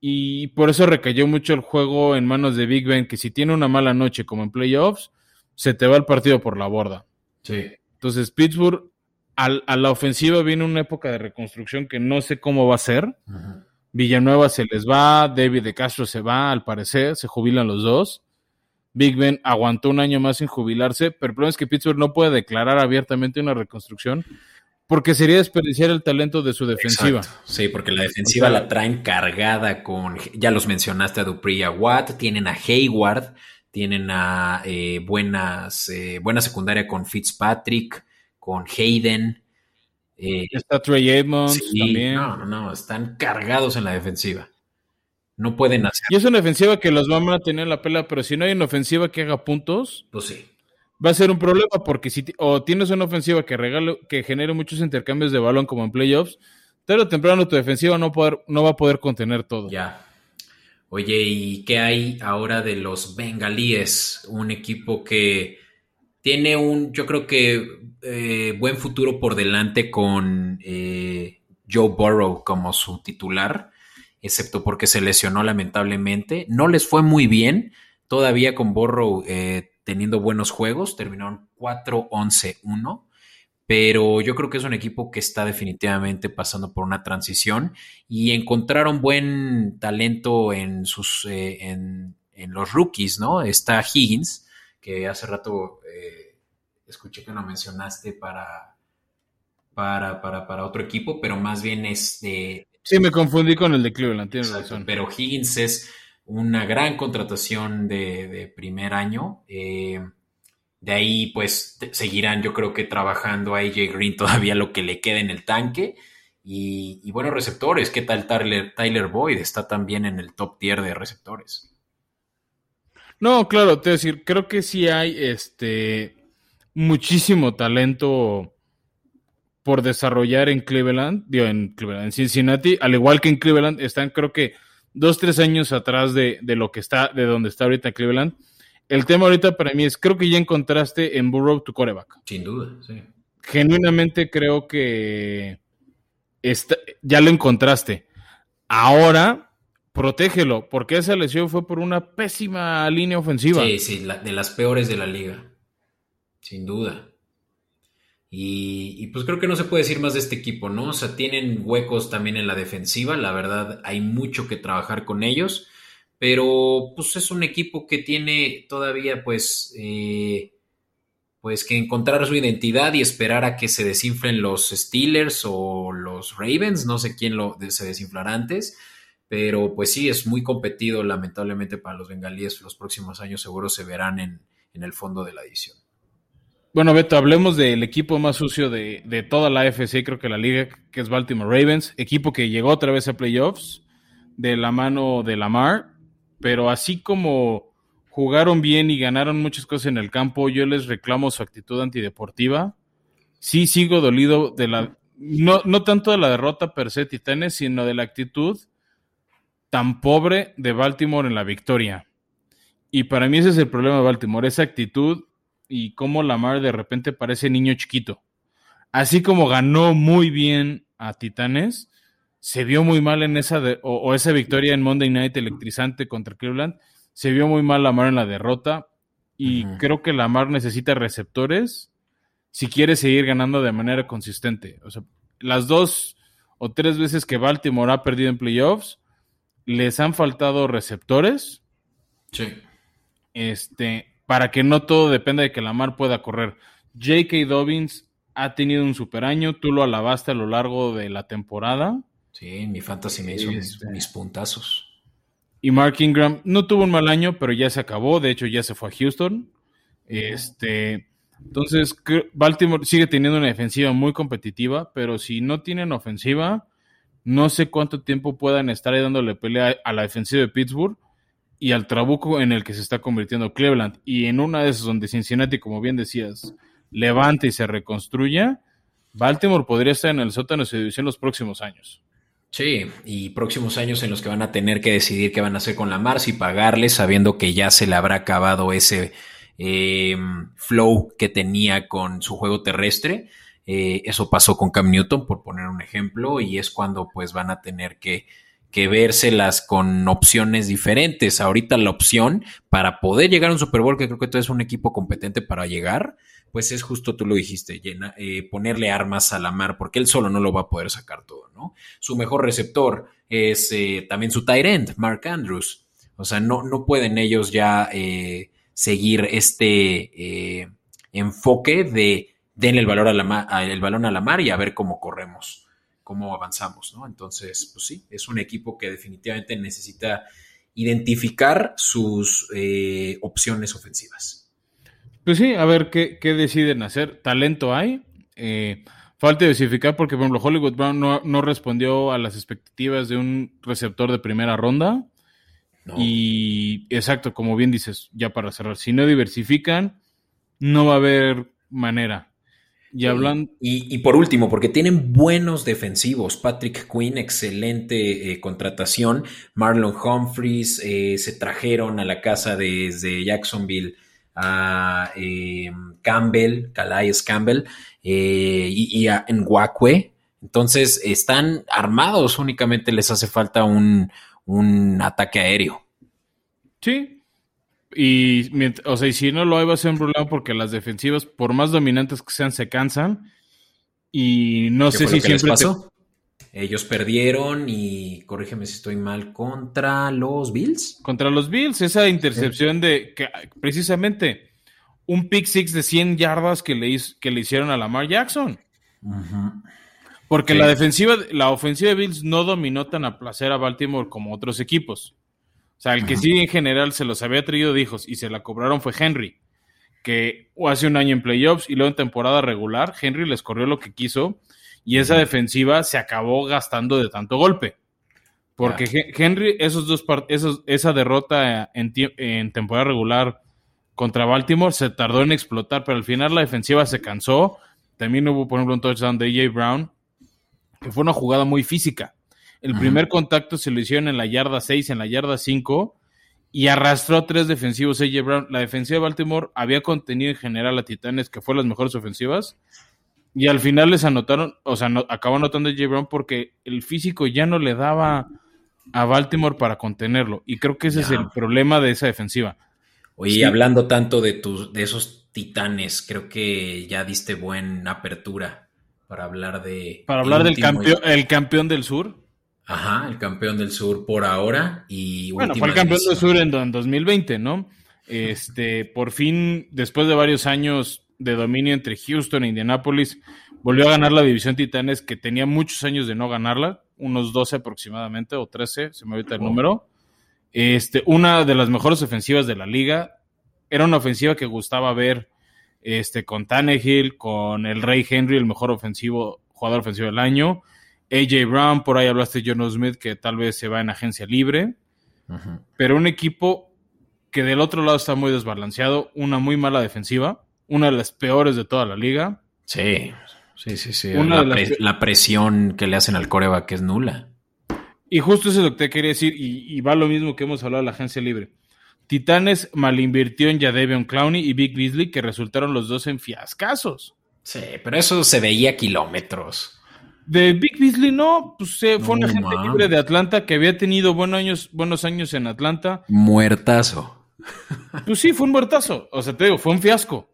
Y por eso recayó mucho el juego en manos de Big Ben, que si tiene una mala noche como en playoffs, se te va el partido por la borda. Sí. Entonces, Pittsburgh a la ofensiva viene una época de reconstrucción que no sé cómo va a ser. Villanueva se les va, David de Castro se va, al parecer, se jubilan los dos. Big Ben aguantó un año más sin jubilarse, pero el problema es que Pittsburgh no puede declarar abiertamente una reconstrucción porque sería desperdiciar el talento de su defensiva. Sí, porque la defensiva la traen cargada con, ya los mencionaste a Dupree y a Watt, tienen a Hayward, tienen a eh, buenas, eh, buena secundaria con Fitzpatrick, con Hayden. Eh, Está Trey Edmonds también. No, no, no, están cargados en la defensiva. No pueden hacer. Y es una ofensiva que los van a tener en la pela, pero si no hay una ofensiva que haga puntos, pues sí. Va a ser un problema porque si o tienes una ofensiva que regale, que genere muchos intercambios de balón como en playoffs, tarde o temprano tu defensiva no, poder, no va a poder contener todo. Ya. Oye, ¿y qué hay ahora de los bengalíes? Un equipo que tiene un, yo creo que eh, buen futuro por delante con eh, Joe Burrow como su titular, excepto porque se lesionó lamentablemente. No les fue muy bien, todavía con Burrow eh, teniendo buenos juegos, terminaron 4-11-1 pero yo creo que es un equipo que está definitivamente pasando por una transición y encontraron buen talento en sus en, los rookies, ¿no? Está Higgins, que hace rato escuché que lo mencionaste para, para, para, otro equipo, pero más bien es de... Sí, me confundí con el de Cleveland, tienes razón. Pero Higgins es una gran contratación de, primer año. Eh, de ahí, pues, seguirán, yo creo que trabajando a AJ Green todavía lo que le queda en el tanque. Y, y buenos receptores. ¿Qué tal Tyler, Tyler Boyd? Está también en el top tier de receptores. No, claro, te decir, creo que sí hay este muchísimo talento por desarrollar en Cleveland, digo, en Cleveland, en Cincinnati, al igual que en Cleveland, están creo que dos, tres años atrás de, lo que está, de donde está ahorita Cleveland. El tema ahorita para mí es, creo que ya encontraste en Burrow tu coreback. Sin duda, sí. Genuinamente creo que ya lo encontraste. Ahora, protégelo, porque esa lesión fue por una pésima línea ofensiva. Sí, sí, de las peores de la liga sin duda. Y, pues creo que no se puede decir más de este equipo, ¿no? O sea, tienen huecos también en la defensiva, la verdad hay mucho que trabajar con ellos, pero pues es un equipo que tiene todavía pues, eh, pues que encontrar su identidad y esperar a que se desinflen los Steelers o los Ravens, no sé quién lo, se desinflará antes, pero pues sí, es muy competido lamentablemente para los bengalíes, los próximos años seguro se verán en, en el fondo de la edición. Bueno, Beto, hablemos del equipo más sucio de, toda la FC, creo que la liga, que es Baltimore Ravens, equipo que llegó otra vez a playoffs de la mano de Lamar, pero así como jugaron bien y ganaron muchas cosas en el campo, yo les reclamo su actitud antideportiva. Sí sigo dolido de la, no, no tanto de la derrota per se Titanes, sino de la actitud tan pobre de Baltimore en la victoria. Y para mí ese es el problema de Baltimore, esa actitud y cómo Lamar de repente parece niño chiquito. Así como ganó muy bien a Titanes, se vio muy mal en esa o, esa victoria en Monday Night electrizante contra Cleveland, se vio muy mal Lamar en la derrota y creo que Lamar necesita receptores si quiere seguir ganando de manera consistente. O sea, las dos o tres veces que Baltimore ha perdido en playoffs, les han faltado receptores. Sí. Este, para que no todo dependa de que Lamar pueda correr. J.K. Dobbins ha tenido un super año, tú lo alabaste a lo largo de la temporada. Sí, mi fantasy me hizo mis, mis puntazos. Y Mark Ingram no tuvo un mal año, pero ya se acabó. De hecho, ya se fue a Houston. Este, entonces, Baltimore sigue teniendo una defensiva muy competitiva, pero si no tienen ofensiva, no sé cuánto tiempo puedan estar ahí dándole pelea a la defensiva de Pittsburgh y al trabuco en el que se está convirtiendo Cleveland. Y en una de esas donde Cincinnati, como bien decías, levanta y se reconstruya, Baltimore podría estar en el sótano de su división los próximos años. Sí, y próximos años en los que van a tener que decidir qué van a hacer con la Mars y pagarle, sabiendo que ya se le habrá acabado ese eh, flow que tenía con su juego terrestre. Eh, eso pasó con Cam Newton, por poner un ejemplo, y es cuando pues van a tener que, que vérselas con opciones diferentes. Ahorita la opción para poder llegar a un Super Bowl, que creo que tú es un equipo competente para llegar, pues es justo, tú lo dijiste, eh, ponerle armas a la mar, porque él solo no lo va a poder sacar todo, ¿no? Su mejor receptor es eh, también su tight end, Mark Andrews. O sea, no, no pueden ellos ya eh, seguir este enfoque de denle el, valor a la el balón a la mar y a ver cómo corremos, cómo avanzamos, ¿no? Entonces, pues sí, es un equipo que definitivamente necesita identificar sus opciones ofensivas. Pues sí, a ver qué, deciden hacer. Talento hay. Eh, falta diversificar porque, por ejemplo, Hollywood Brown no, respondió a las expectativas de un receptor de primera ronda. Y exacto, como bien dices, ya para cerrar, si no diversifican, no va a haber manera. Y, hablan... y, por último, porque tienen buenos defensivos. Patrick Quinn, excelente eh, contratación. Marlon Humphreys eh, se trajeron a la casa desde Jacksonville a eh, Campbell, Calais Campbell eh, y, a Nwakwe. Entonces están armados, únicamente les hace falta un, ataque aéreo. Sí. Y, o sea, y si no lo hay, va a ser un problema porque las defensivas, por más dominantes que sean, se cansan. Y no sé si siempre. pasó? Ellos perdieron y, corrígeme si estoy mal, contra los Bills. Contra los Bills, esa intercepción de que precisamente un pick six de 100 yardas que le, que le hicieron a Lamar Jackson. Porque la defensiva, la ofensiva de Bills no dominó tan a placer a Baltimore como otros equipos. O sea, el que sí en general se los había traído de hijos y se la cobraron fue Henry, que hace un año en playoffs y luego en temporada regular, Henry les corrió lo que quiso y esa defensiva se acabó gastando de tanto golpe. Porque Henry, esos dos esos, esa derrota en, en, temporada regular contra Baltimore se tardó en explotar, pero al final la defensiva se cansó. También hubo, por ejemplo, un touchdown de AJ Brown, que fue una jugada muy física. El primer contacto se lo hicieron en la yarda 6, en la yarda 5, y arrastró a tres defensivos AJ Brown. La defensiva de Baltimore había contenido en general a Titanes, que fue las mejores ofensivas, y al final les anotaron, o sea, no, acabó anotando a J. Brown porque el físico ya no le daba a Baltimore para contenerlo. Y creo que ese es el problema de esa defensiva. Oye, hablando tanto de, tus, de esos titanes, creo que ya diste buena apertura para hablar de... Para hablar del campeón, el campeón del sur. Ajá, el campeón del sur por ahora y... Bueno, fue el campeón del sur en, en 2020, ¿no? Este, por fin, después de varios años de dominio entre Houston e Indianapolis, volvió a ganar la división Titanes, que tenía muchos años de no ganarla, unos 12 aproximadamente, o 13, se me olvida el número. Este, una de las mejores ofensivas de la liga. Era una ofensiva que gustaba ver este, con Tannehill, con el Rey Henry, el mejor ofensivo, jugador ofensivo del año. AJ Brown, por ahí hablaste de John Smith, que tal vez se va en agencia libre. Pero un equipo que del otro lado está muy desbalanceado, una muy mala defensiva una de las peores de toda la liga. Sí, sí, sí, sí. la, presión que le hacen al coreback es nula. Y justo eso es lo que te quería decir, y, va lo mismo que hemos hablado de la agencia libre. Titanes malinvirtió en Jadevion Clowney y Big Beasley, que resultaron los dos en fiascasos. Sí, pero eso se veía kilómetros. De Big Beasley no, pues fue una agente libre de Atlanta que había tenido buenos años, buenos años en Atlanta. Muertazo. Pues sí, fue un muertazo. O sea, te digo, fue un fiasco.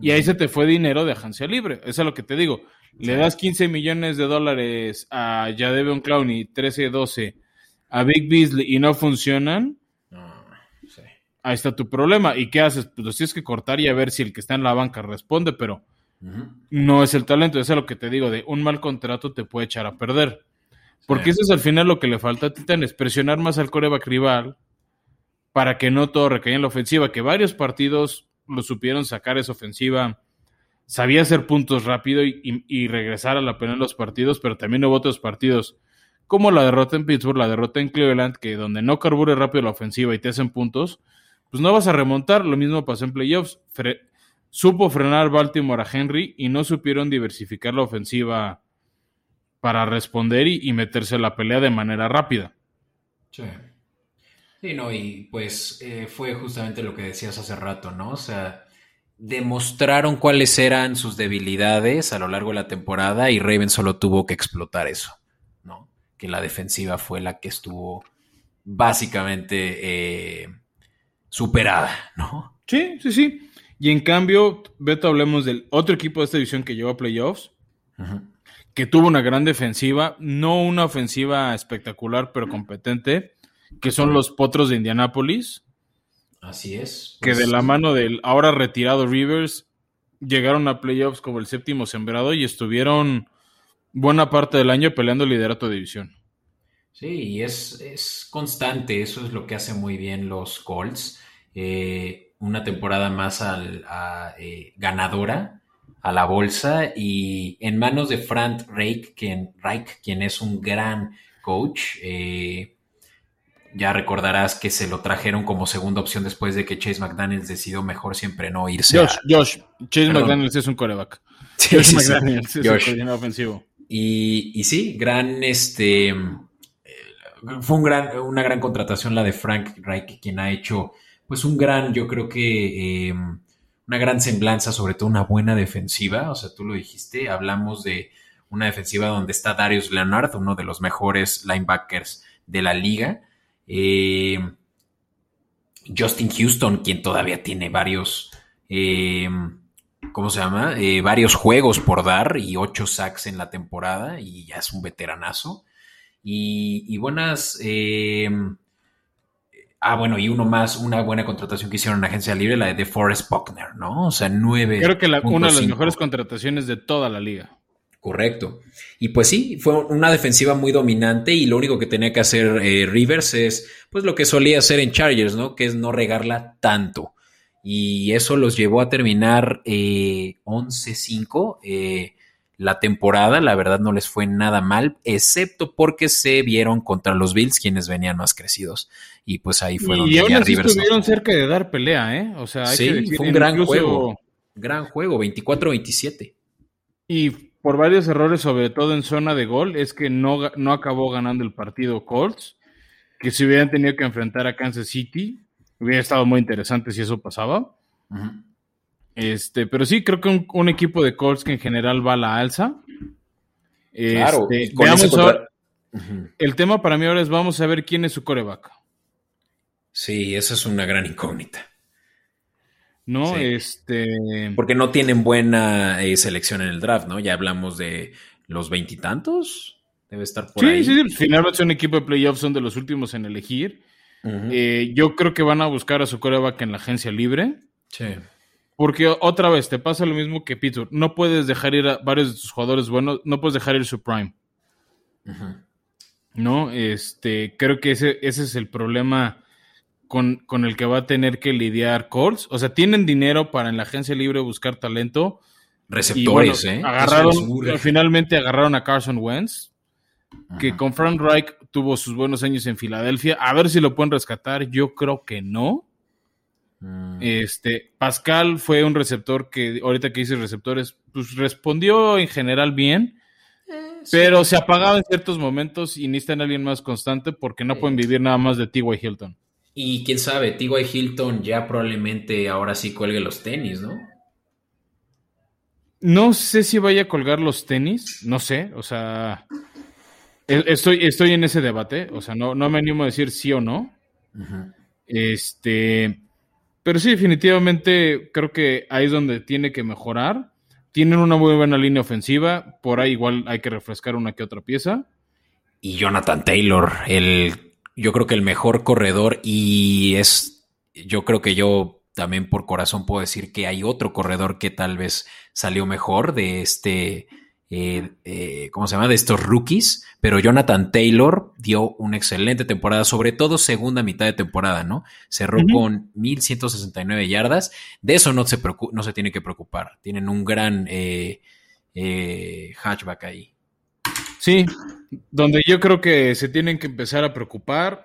Y ahí se te fue dinero de agencia libre. Eso es lo que te digo. Le das 15 millones de dólares a Jadevon Clowney, 13, 12, a Big Beasley y no funcionan. ahí está tu problema. ¿Y qué haces? Pues los tienes que cortar y a ver si el que está en la banca responde, pero no es el talento. Eso es lo que te digo, de un mal contrato te puede echar a perder. Porque eso es al final lo que le falta a Titanes, presionar más al coreback rival para que no todo recaiga en la ofensiva, que varios partidos lo supieron sacar esa ofensiva. Sabía hacer puntos rápido y, regresar a la pena en los partidos, pero también hubo otros partidos como la derrota en Pittsburgh, la derrota en Cleveland, que donde no carbure rápido la ofensiva y te hacen puntos, pues no vas a remontar. Lo mismo pasó en playoffs. supo frenar Baltimore a Henry y no supieron diversificar la ofensiva para responder y, meterse a la pelea de manera rápida. Sí. Sí, no, y pues eh, fue justamente lo que decías hace rato, ¿no? O sea, demostraron cuáles eran sus debilidades a lo largo de la temporada y Raven solo tuvo que explotar eso, ¿no? Que la defensiva fue la que estuvo básicamente eh, superada, ¿no? Sí, sí, sí. Y en cambio, Beto, hablemos del otro equipo de esta división que llegó a playoffs, que tuvo una gran defensiva, no una ofensiva espectacular, pero competente, que son los Potros de Indianápolis. Así es. Que de la mano del ahora retirado Rivers llegaron a playoffs como el séptimo sembrado y estuvieron buena parte del año peleando el liderato de división. Sí, y es, es constante, eso es lo que hace muy bien los Colts. Eh, una temporada más al, eh, ganadora a la bolsa y en manos de Frank Reich, quien, Reich, quien es un gran coach. Eh, ya recordarás que se lo trajeron como segunda opción después de que Chase McDaniels decidió mejor siempre no irse. Josh, Josh, Chase McDaniels es un coreback. [LAUGHS] Chase McDaniels es un coordinador ofensivo. Y, y, sí, gran este fue un gran, una gran contratación la de Frank Reich, quien ha hecho pues un gran, yo creo que eh, una gran semblanza, sobre todo una buena defensiva. O sea, tú lo dijiste, hablamos de una defensiva donde está Darius Leonard, uno de los mejores linebackers de la liga. Eh, Justin Houston, quien todavía tiene varios, eh, ¿cómo se llama? Eh, varios juegos por dar y ocho sacks en la temporada y ya es un veteranazo. Y, y buenas Ah, bueno, y uno más, una buena contratación que hicieron en agencia libre, la de Forrest Buckner, ¿no? O sea, nueve. Creo que una de las mejores contrataciones de toda la liga. Correcto. Y pues sí, fue una defensiva muy dominante y lo único que tenía que hacer eh, Rivers es pues lo que solía hacer en Chargers, ¿no? Que es no regarla tanto. Y eso los llevó a terminar eh, 11-5. Eh, la temporada, la verdad no les fue nada mal, excepto porque se vieron contra los Bills, quienes venían más crecidos. Y pues ahí fue donde y aún así estuvieron cerca de dar pelea, ¿eh? O sea, sí, fue un gran juego. Gran juego, 24-27. Y por varios errores, sobre todo en zona de gol, es que no, no acabó ganando el partido Colts, que si hubieran tenido que enfrentar a Kansas City, hubiera estado muy interesante si eso pasaba. Este, pero sí, creo que un, equipo de Colts que en general va a la alza. Claro, este, El tema para mí ahora es vamos a ver quién es su coreback. Sí, esa es una gran incógnita. No, este. Porque no tienen buena eh, selección en el draft, ¿no? Ya hablamos de los veintitantos. Debe estar por ahí. Sí, sí, finalmente un equipo de playoffs son de los últimos en elegir. Eh, yo creo que van a buscar a su coreback en la agencia libre. Sí. Porque otra vez te pasa lo mismo que Pittsburgh. No puedes dejar ir a varios de tus jugadores buenos, no puedes dejar ir su prime. ¿No? Este, creo que ese, ese es el problema con, con, el que va a tener que lidiar Colts. O sea, tienen dinero para en la agencia libre buscar talento. Receptores, ¿eh? Agarraron, finalmente agarraron a Carson Wentz, que con Frank Reich tuvo sus buenos años en Filadelfia. A ver si lo pueden rescatar. Yo creo que no. Mm. Este, Pascal fue un receptor que, ahorita que dice receptores, pues respondió en general bien, eh, pero se apagaba en ciertos momentos y necesitan a alguien más constante porque no pueden vivir nada más de T.Y. Hilton. Y quién sabe, T.Y. Hilton ya probablemente ahora sí cuelgue los tenis, ¿no? No sé si vaya a colgar los tenis, no sé, o sea, e, estoy, estoy en ese debate, o sea, no, no me animo a decir sí o no. Este, pero sí, definitivamente creo que ahí es donde tiene que mejorar. Tienen una muy buena línea ofensiva, por ahí igual hay que refrescar una que otra pieza. Y Jonathan Taylor, el, yo creo que el mejor corredor y es yo creo que yo también por corazón puedo decir que hay otro corredor que tal vez salió mejor de este, eh, eh, ¿cómo se llama? De estos rookies, pero Jonathan Taylor dio una excelente temporada, sobre todo segunda mitad de temporada, ¿no? Cerró con 1169 yardas. De eso no se, no se tiene que preocupar. Tienen un gran eh, hatchback ahí. Sí, donde yo creo que se tienen que empezar a preocupar,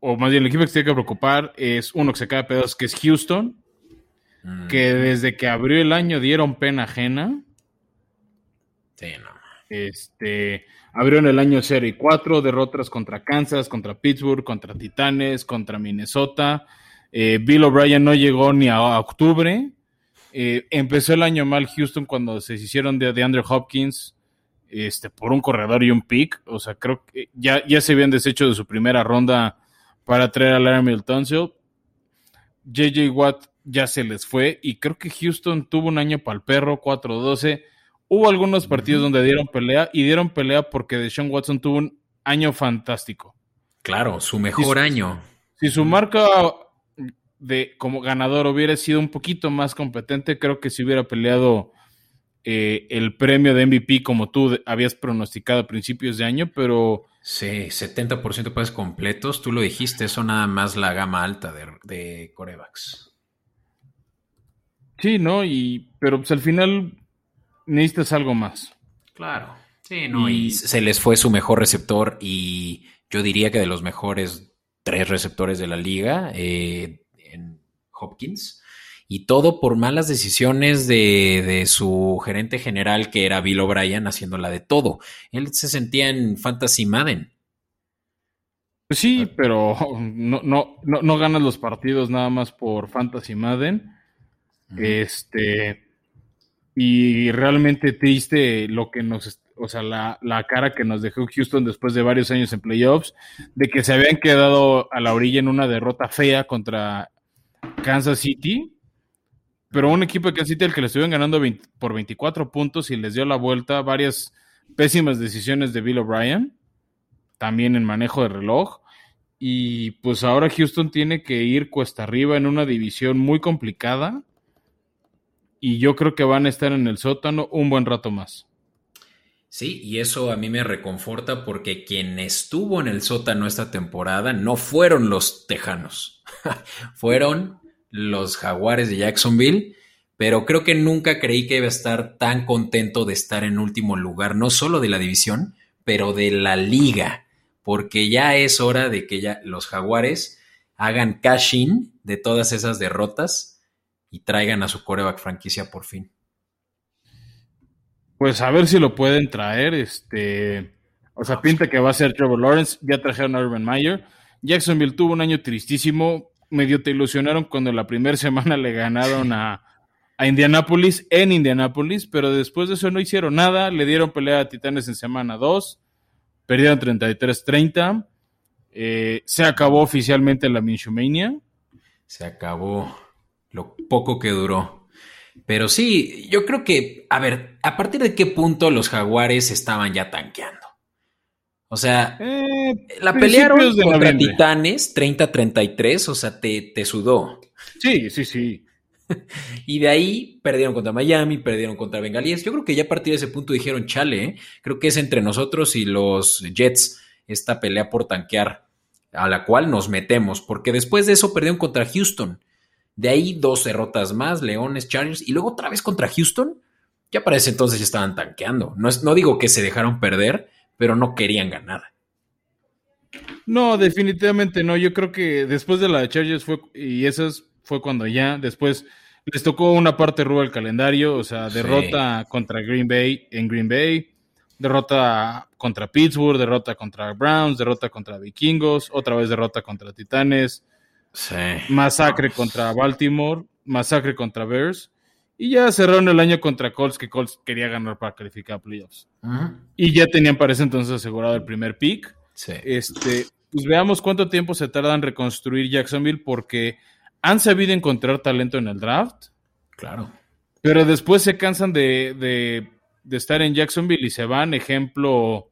o más bien el equipo que se tiene que preocupar es uno que se cae a pedazos, que es Houston, mm. que desde que abrió el año dieron pena ajena. Sí, no. Este, abrieron el año 0 y 4, derrotas contra Kansas, contra Pittsburgh, contra Titanes, contra Minnesota. Eh, Bill O'Brien no llegó ni a octubre. Eh, empezó el año mal Houston cuando se hicieron de, de Andrew Hopkins este, por un corredor y un pick. O sea, creo que ya, ya se habían deshecho de su primera ronda para traer a Larry Tunsil. JJ Watt ya se les fue y creo que Houston tuvo un año para el perro, 4-12. Hubo algunos partidos donde dieron pelea y dieron pelea porque Deshaun Watson tuvo un año fantástico. Claro, su mejor año. Si su marca de como ganador hubiera sido un poquito más competente, creo que si hubiera peleado eh, el premio de MVP como tú habías pronosticado a principios de año, pero... Sí, 70% de pases completos, tú lo dijiste, eso nada más la gama alta de, de corebacks. Sí, ¿no? Y, pero pues al final necesitas algo más. Claro. Sí, no, y, se les fue su mejor receptor y yo diría que de los mejores tres receptores de la liga, eh, en Hopkins. Y todo por malas decisiones de, su gerente general, que era Bill O'Brien, haciéndola de todo. Él se sentía en Fantasy Madden. Pues sí, pero no, no, no, ganas los partidos nada más por Fantasy Madden. Este. Y realmente triste lo que nos. O sea, la, la, cara que nos dejó Houston después de varios años en playoffs, de que se habían quedado a la orilla en una derrota fea contra Kansas City pero un equipo de Kansas City al que le estuvieron ganando por 24 puntos y les dio la vuelta, varias pésimas decisiones de Bill O'Brien, también en manejo de reloj. Y pues ahora Houston tiene que ir cuesta arriba en una división muy complicada. Y yo creo que van a estar en el sótano un buen rato más. Sí, y eso a mí me reconforta porque quien estuvo en el sótano esta temporada no fueron los Tejanos, [LAUGHS] fueron los Jaguares de Jacksonville, pero creo que nunca creí que iba a estar tan contento de estar en último lugar, no solo de la división, pero de la liga, porque ya es hora de que ya los Jaguares hagan cash-in de todas esas derrotas y traigan a su coreback franquicia por fin. Pues a ver si lo pueden traer, este, o sea, pinta que va a ser Trevor Lawrence, ya trajeron a Urban Meyer. Jacksonville tuvo un año tristísimo, medio te ilusionaron cuando la primera [LAUGHS] semana le ganaron a, a Indianapolis en Indianapolis, pero después de eso no hicieron nada, le dieron pelea a Titanes en semana 2, perdieron 33-30, eh, se acabó oficialmente la Minshumania. Se acabó lo poco que duró. Pero sí, yo creo que, a ver, ¿a partir de qué punto los jaguares estaban ya tanqueando? O sea, eh, la pelearon contra Titanes 30-33, o sea, te, te sudó. Sí, sí, sí. [LAUGHS] y de ahí perdieron contra Miami, perdieron contra Bengalíes. Yo creo que ya a partir de ese punto dijeron, chale, ¿eh? creo que es entre nosotros y los Jets esta pelea por tanquear, a la cual nos metemos, porque después de eso perdieron contra Houston. De ahí dos derrotas más, Leones, Chargers, y luego otra vez contra Houston. Ya para ese entonces ya estaban tanqueando. No, es, no digo que se dejaron perder, pero no querían ganar. No, definitivamente no. Yo creo que después de la de Chargers fue, y esas fue cuando ya, después les tocó una parte ruda del calendario, o sea, derrota contra Green Bay en Green Bay, derrota contra Pittsburgh, derrota contra Browns, derrota contra Vikingos, otra vez derrota contra Titanes, masacre contra Baltimore, masacre contra Bears. Y ya cerraron el año contra Colts, que Colts quería ganar para calificar a playoffs. Y ya tenían para ese entonces asegurado el primer pick. Este, pues veamos cuánto tiempo se tarda en reconstruir Jacksonville, porque han sabido encontrar talento en el draft. Claro. Pero después se cansan de, estar en Jacksonville y se van. Ejemplo,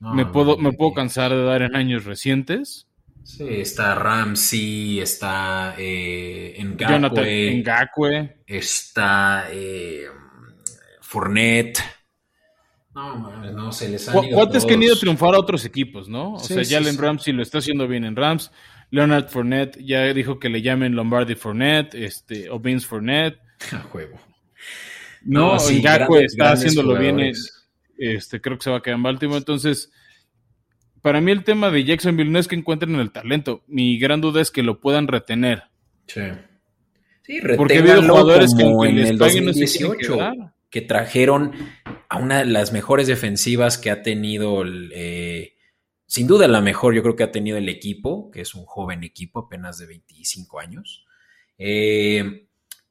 me, puedo, me puedo cansar de dar en años recientes. Sí, está Ramsey, está eh, Jonathan Ngakwe. Está eh, Fournette. No, no, se les han ido ¿Cuántos que han ido a triunfar a otros equipos, no? O sea, Jalen Ramsey lo está haciendo bien en Rams. Leonard Fournette ya dijo que le llamen Lombardi Fournette, este, o Vince Fournette. A juego. No, no Ngakwe está haciéndolo bien. Este, creo que se va a quedar en Baltimore. Entonces, para mí el tema de Jacksonville no es que encuentren el talento. Mi gran duda es que lo puedan retener. Sí. Sí, Porque ha habido jugadores que, en el 2018 que trajeron a una de las mejores defensivas que ha tenido, eh, sin duda la mejor, yo creo que ha tenido el equipo, que es un joven equipo, apenas de 25 años. Eh,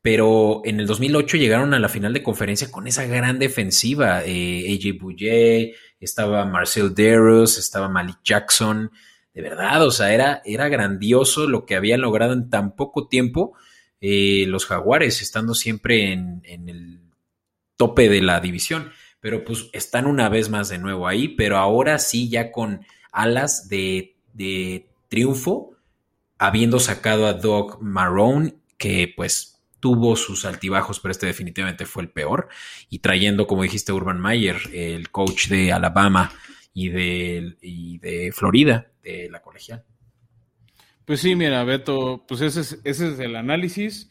pero en el 2008 llegaron a la final de conferencia con esa gran defensiva. Eh, AJ Bouye, estaba Marcel Deros, estaba Malik Jackson. De verdad, o sea, era, era grandioso lo que habían logrado en tan poco tiempo eh, los Jaguares, estando siempre en, el tope de la división. Pero pues están una vez más de nuevo ahí, pero ahora sí ya con alas de, de triunfo, habiendo sacado a Doug Marrone, que pues tuvo sus altibajos, pero este definitivamente fue el peor. Y trayendo, como dijiste, Urban Mayer, el coach de Alabama y de, de Florida, de la colegial. Pues sí, mira, Beto, pues ese es, ese es el análisis.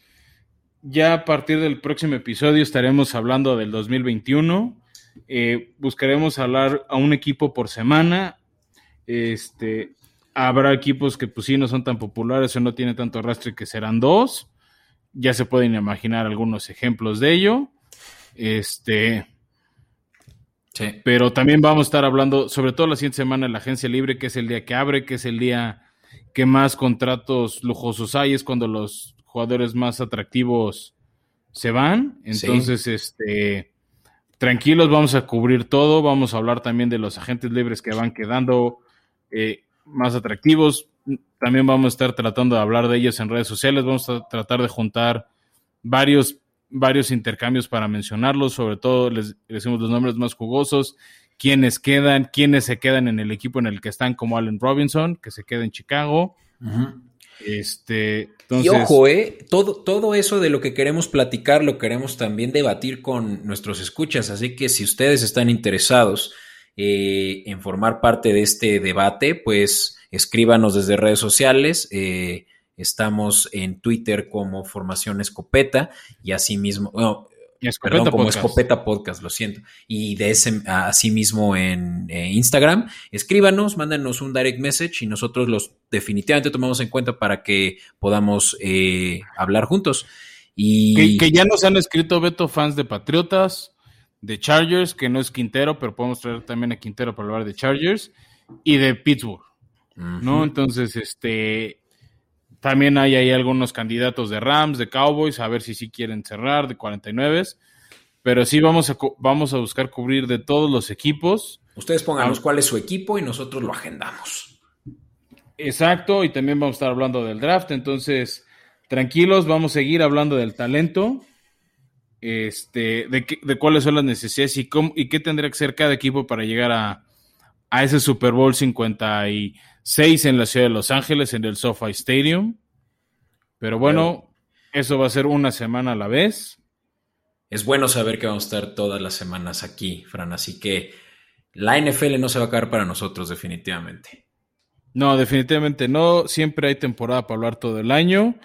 Ya a partir del próximo episodio estaremos hablando del 2021. Eh, buscaremos hablar a un equipo por semana. Este, habrá equipos que pues sí no son tan populares o no tienen tanto arrastre que serán dos ya se pueden imaginar algunos ejemplos de ello. Este. Pero también vamos a estar hablando, sobre todo la siguiente semana, de la agencia libre, que es el día que abre, que es el día que más contratos lujosos hay, es cuando los jugadores más atractivos se van. Entonces, este. Tranquilos, vamos a cubrir todo. Vamos a hablar también de los agentes libres que van quedando eh, más atractivos también vamos a estar tratando de hablar de ellos en redes sociales. Vamos a tratar de juntar varios, varios intercambios para mencionarlos. Sobre todo les decimos los nombres más jugosos, quiénes quedan, quiénes se quedan en el equipo en el que están, como Allen Robinson, que se queda en Chicago. Este, Y ojo, eh, todo, todo eso de lo que queremos platicar lo queremos también debatir con nuestros escuchas. Así que si ustedes están interesados eh, en formar parte de este debate, pues escríbanos desde redes sociales. Eh, estamos en Twitter como Formación Escopeta y asimismo, no, perdón, como Escopeta Podcast, lo siento. Y de ese, asimismo en eh, Instagram, escríbanos, mándenos un direct message y nosotros los definitivamente tomamos en cuenta para que podamos eh, hablar juntos. Y que, ya nos han escrito Beto fans de Patriotas, de Chargers, que no es Quintero, pero podemos traer también a Quintero para hablar de Chargers, y de Pittsburgh. ¿no? Entonces, este, también hay ahí algunos candidatos de Rams, de Cowboys, a ver si sí quieren cerrar, de 49, pero sí vamos a, vamos a buscar cubrir de todos los equipos. Ustedes pónganos cuál es su equipo y nosotros lo agendamos. Exacto, y también vamos a estar hablando del draft, entonces, tranquilos, vamos a seguir hablando del talento. Este, de, de cuáles son las necesidades y, cómo, y qué tendría que ser cada equipo para llegar a, a ese Super Bowl 50 y seis en la ciudad de Los Ángeles, en el SoFi Stadium. Pero bueno, eso va a ser una semana a la vez. Es bueno saber que vamos a estar todas las semanas aquí, Fran, así que la NFL no se va a acabar para nosotros definitivamente. No, definitivamente no. Siempre hay temporada para hablar todo el año.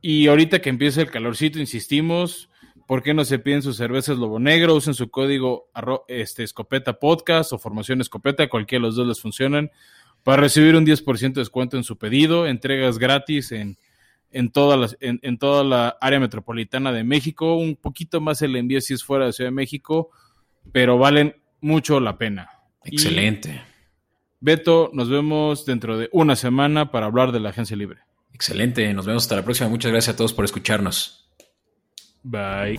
Y ahorita que empieza el calorcito, insistimos, ¿por qué no se piden sus cervezas Lobo Negro? Usen su código este, Escopeta Podcast o Formación Escopeta, cualquiera de los dos les funcionan para recibir un 10% de descuento en su pedido, entregas gratis en, en, toda en, toda la área metropolitana de México, un poquito más el envío si es fuera de Ciudad de México, pero valen mucho la pena. Excelente. Beto, nos vemos dentro de una semana para hablar de la agencia libre. Excelente, nos vemos hasta la próxima. Muchas gracias a todos por escucharnos. Bye.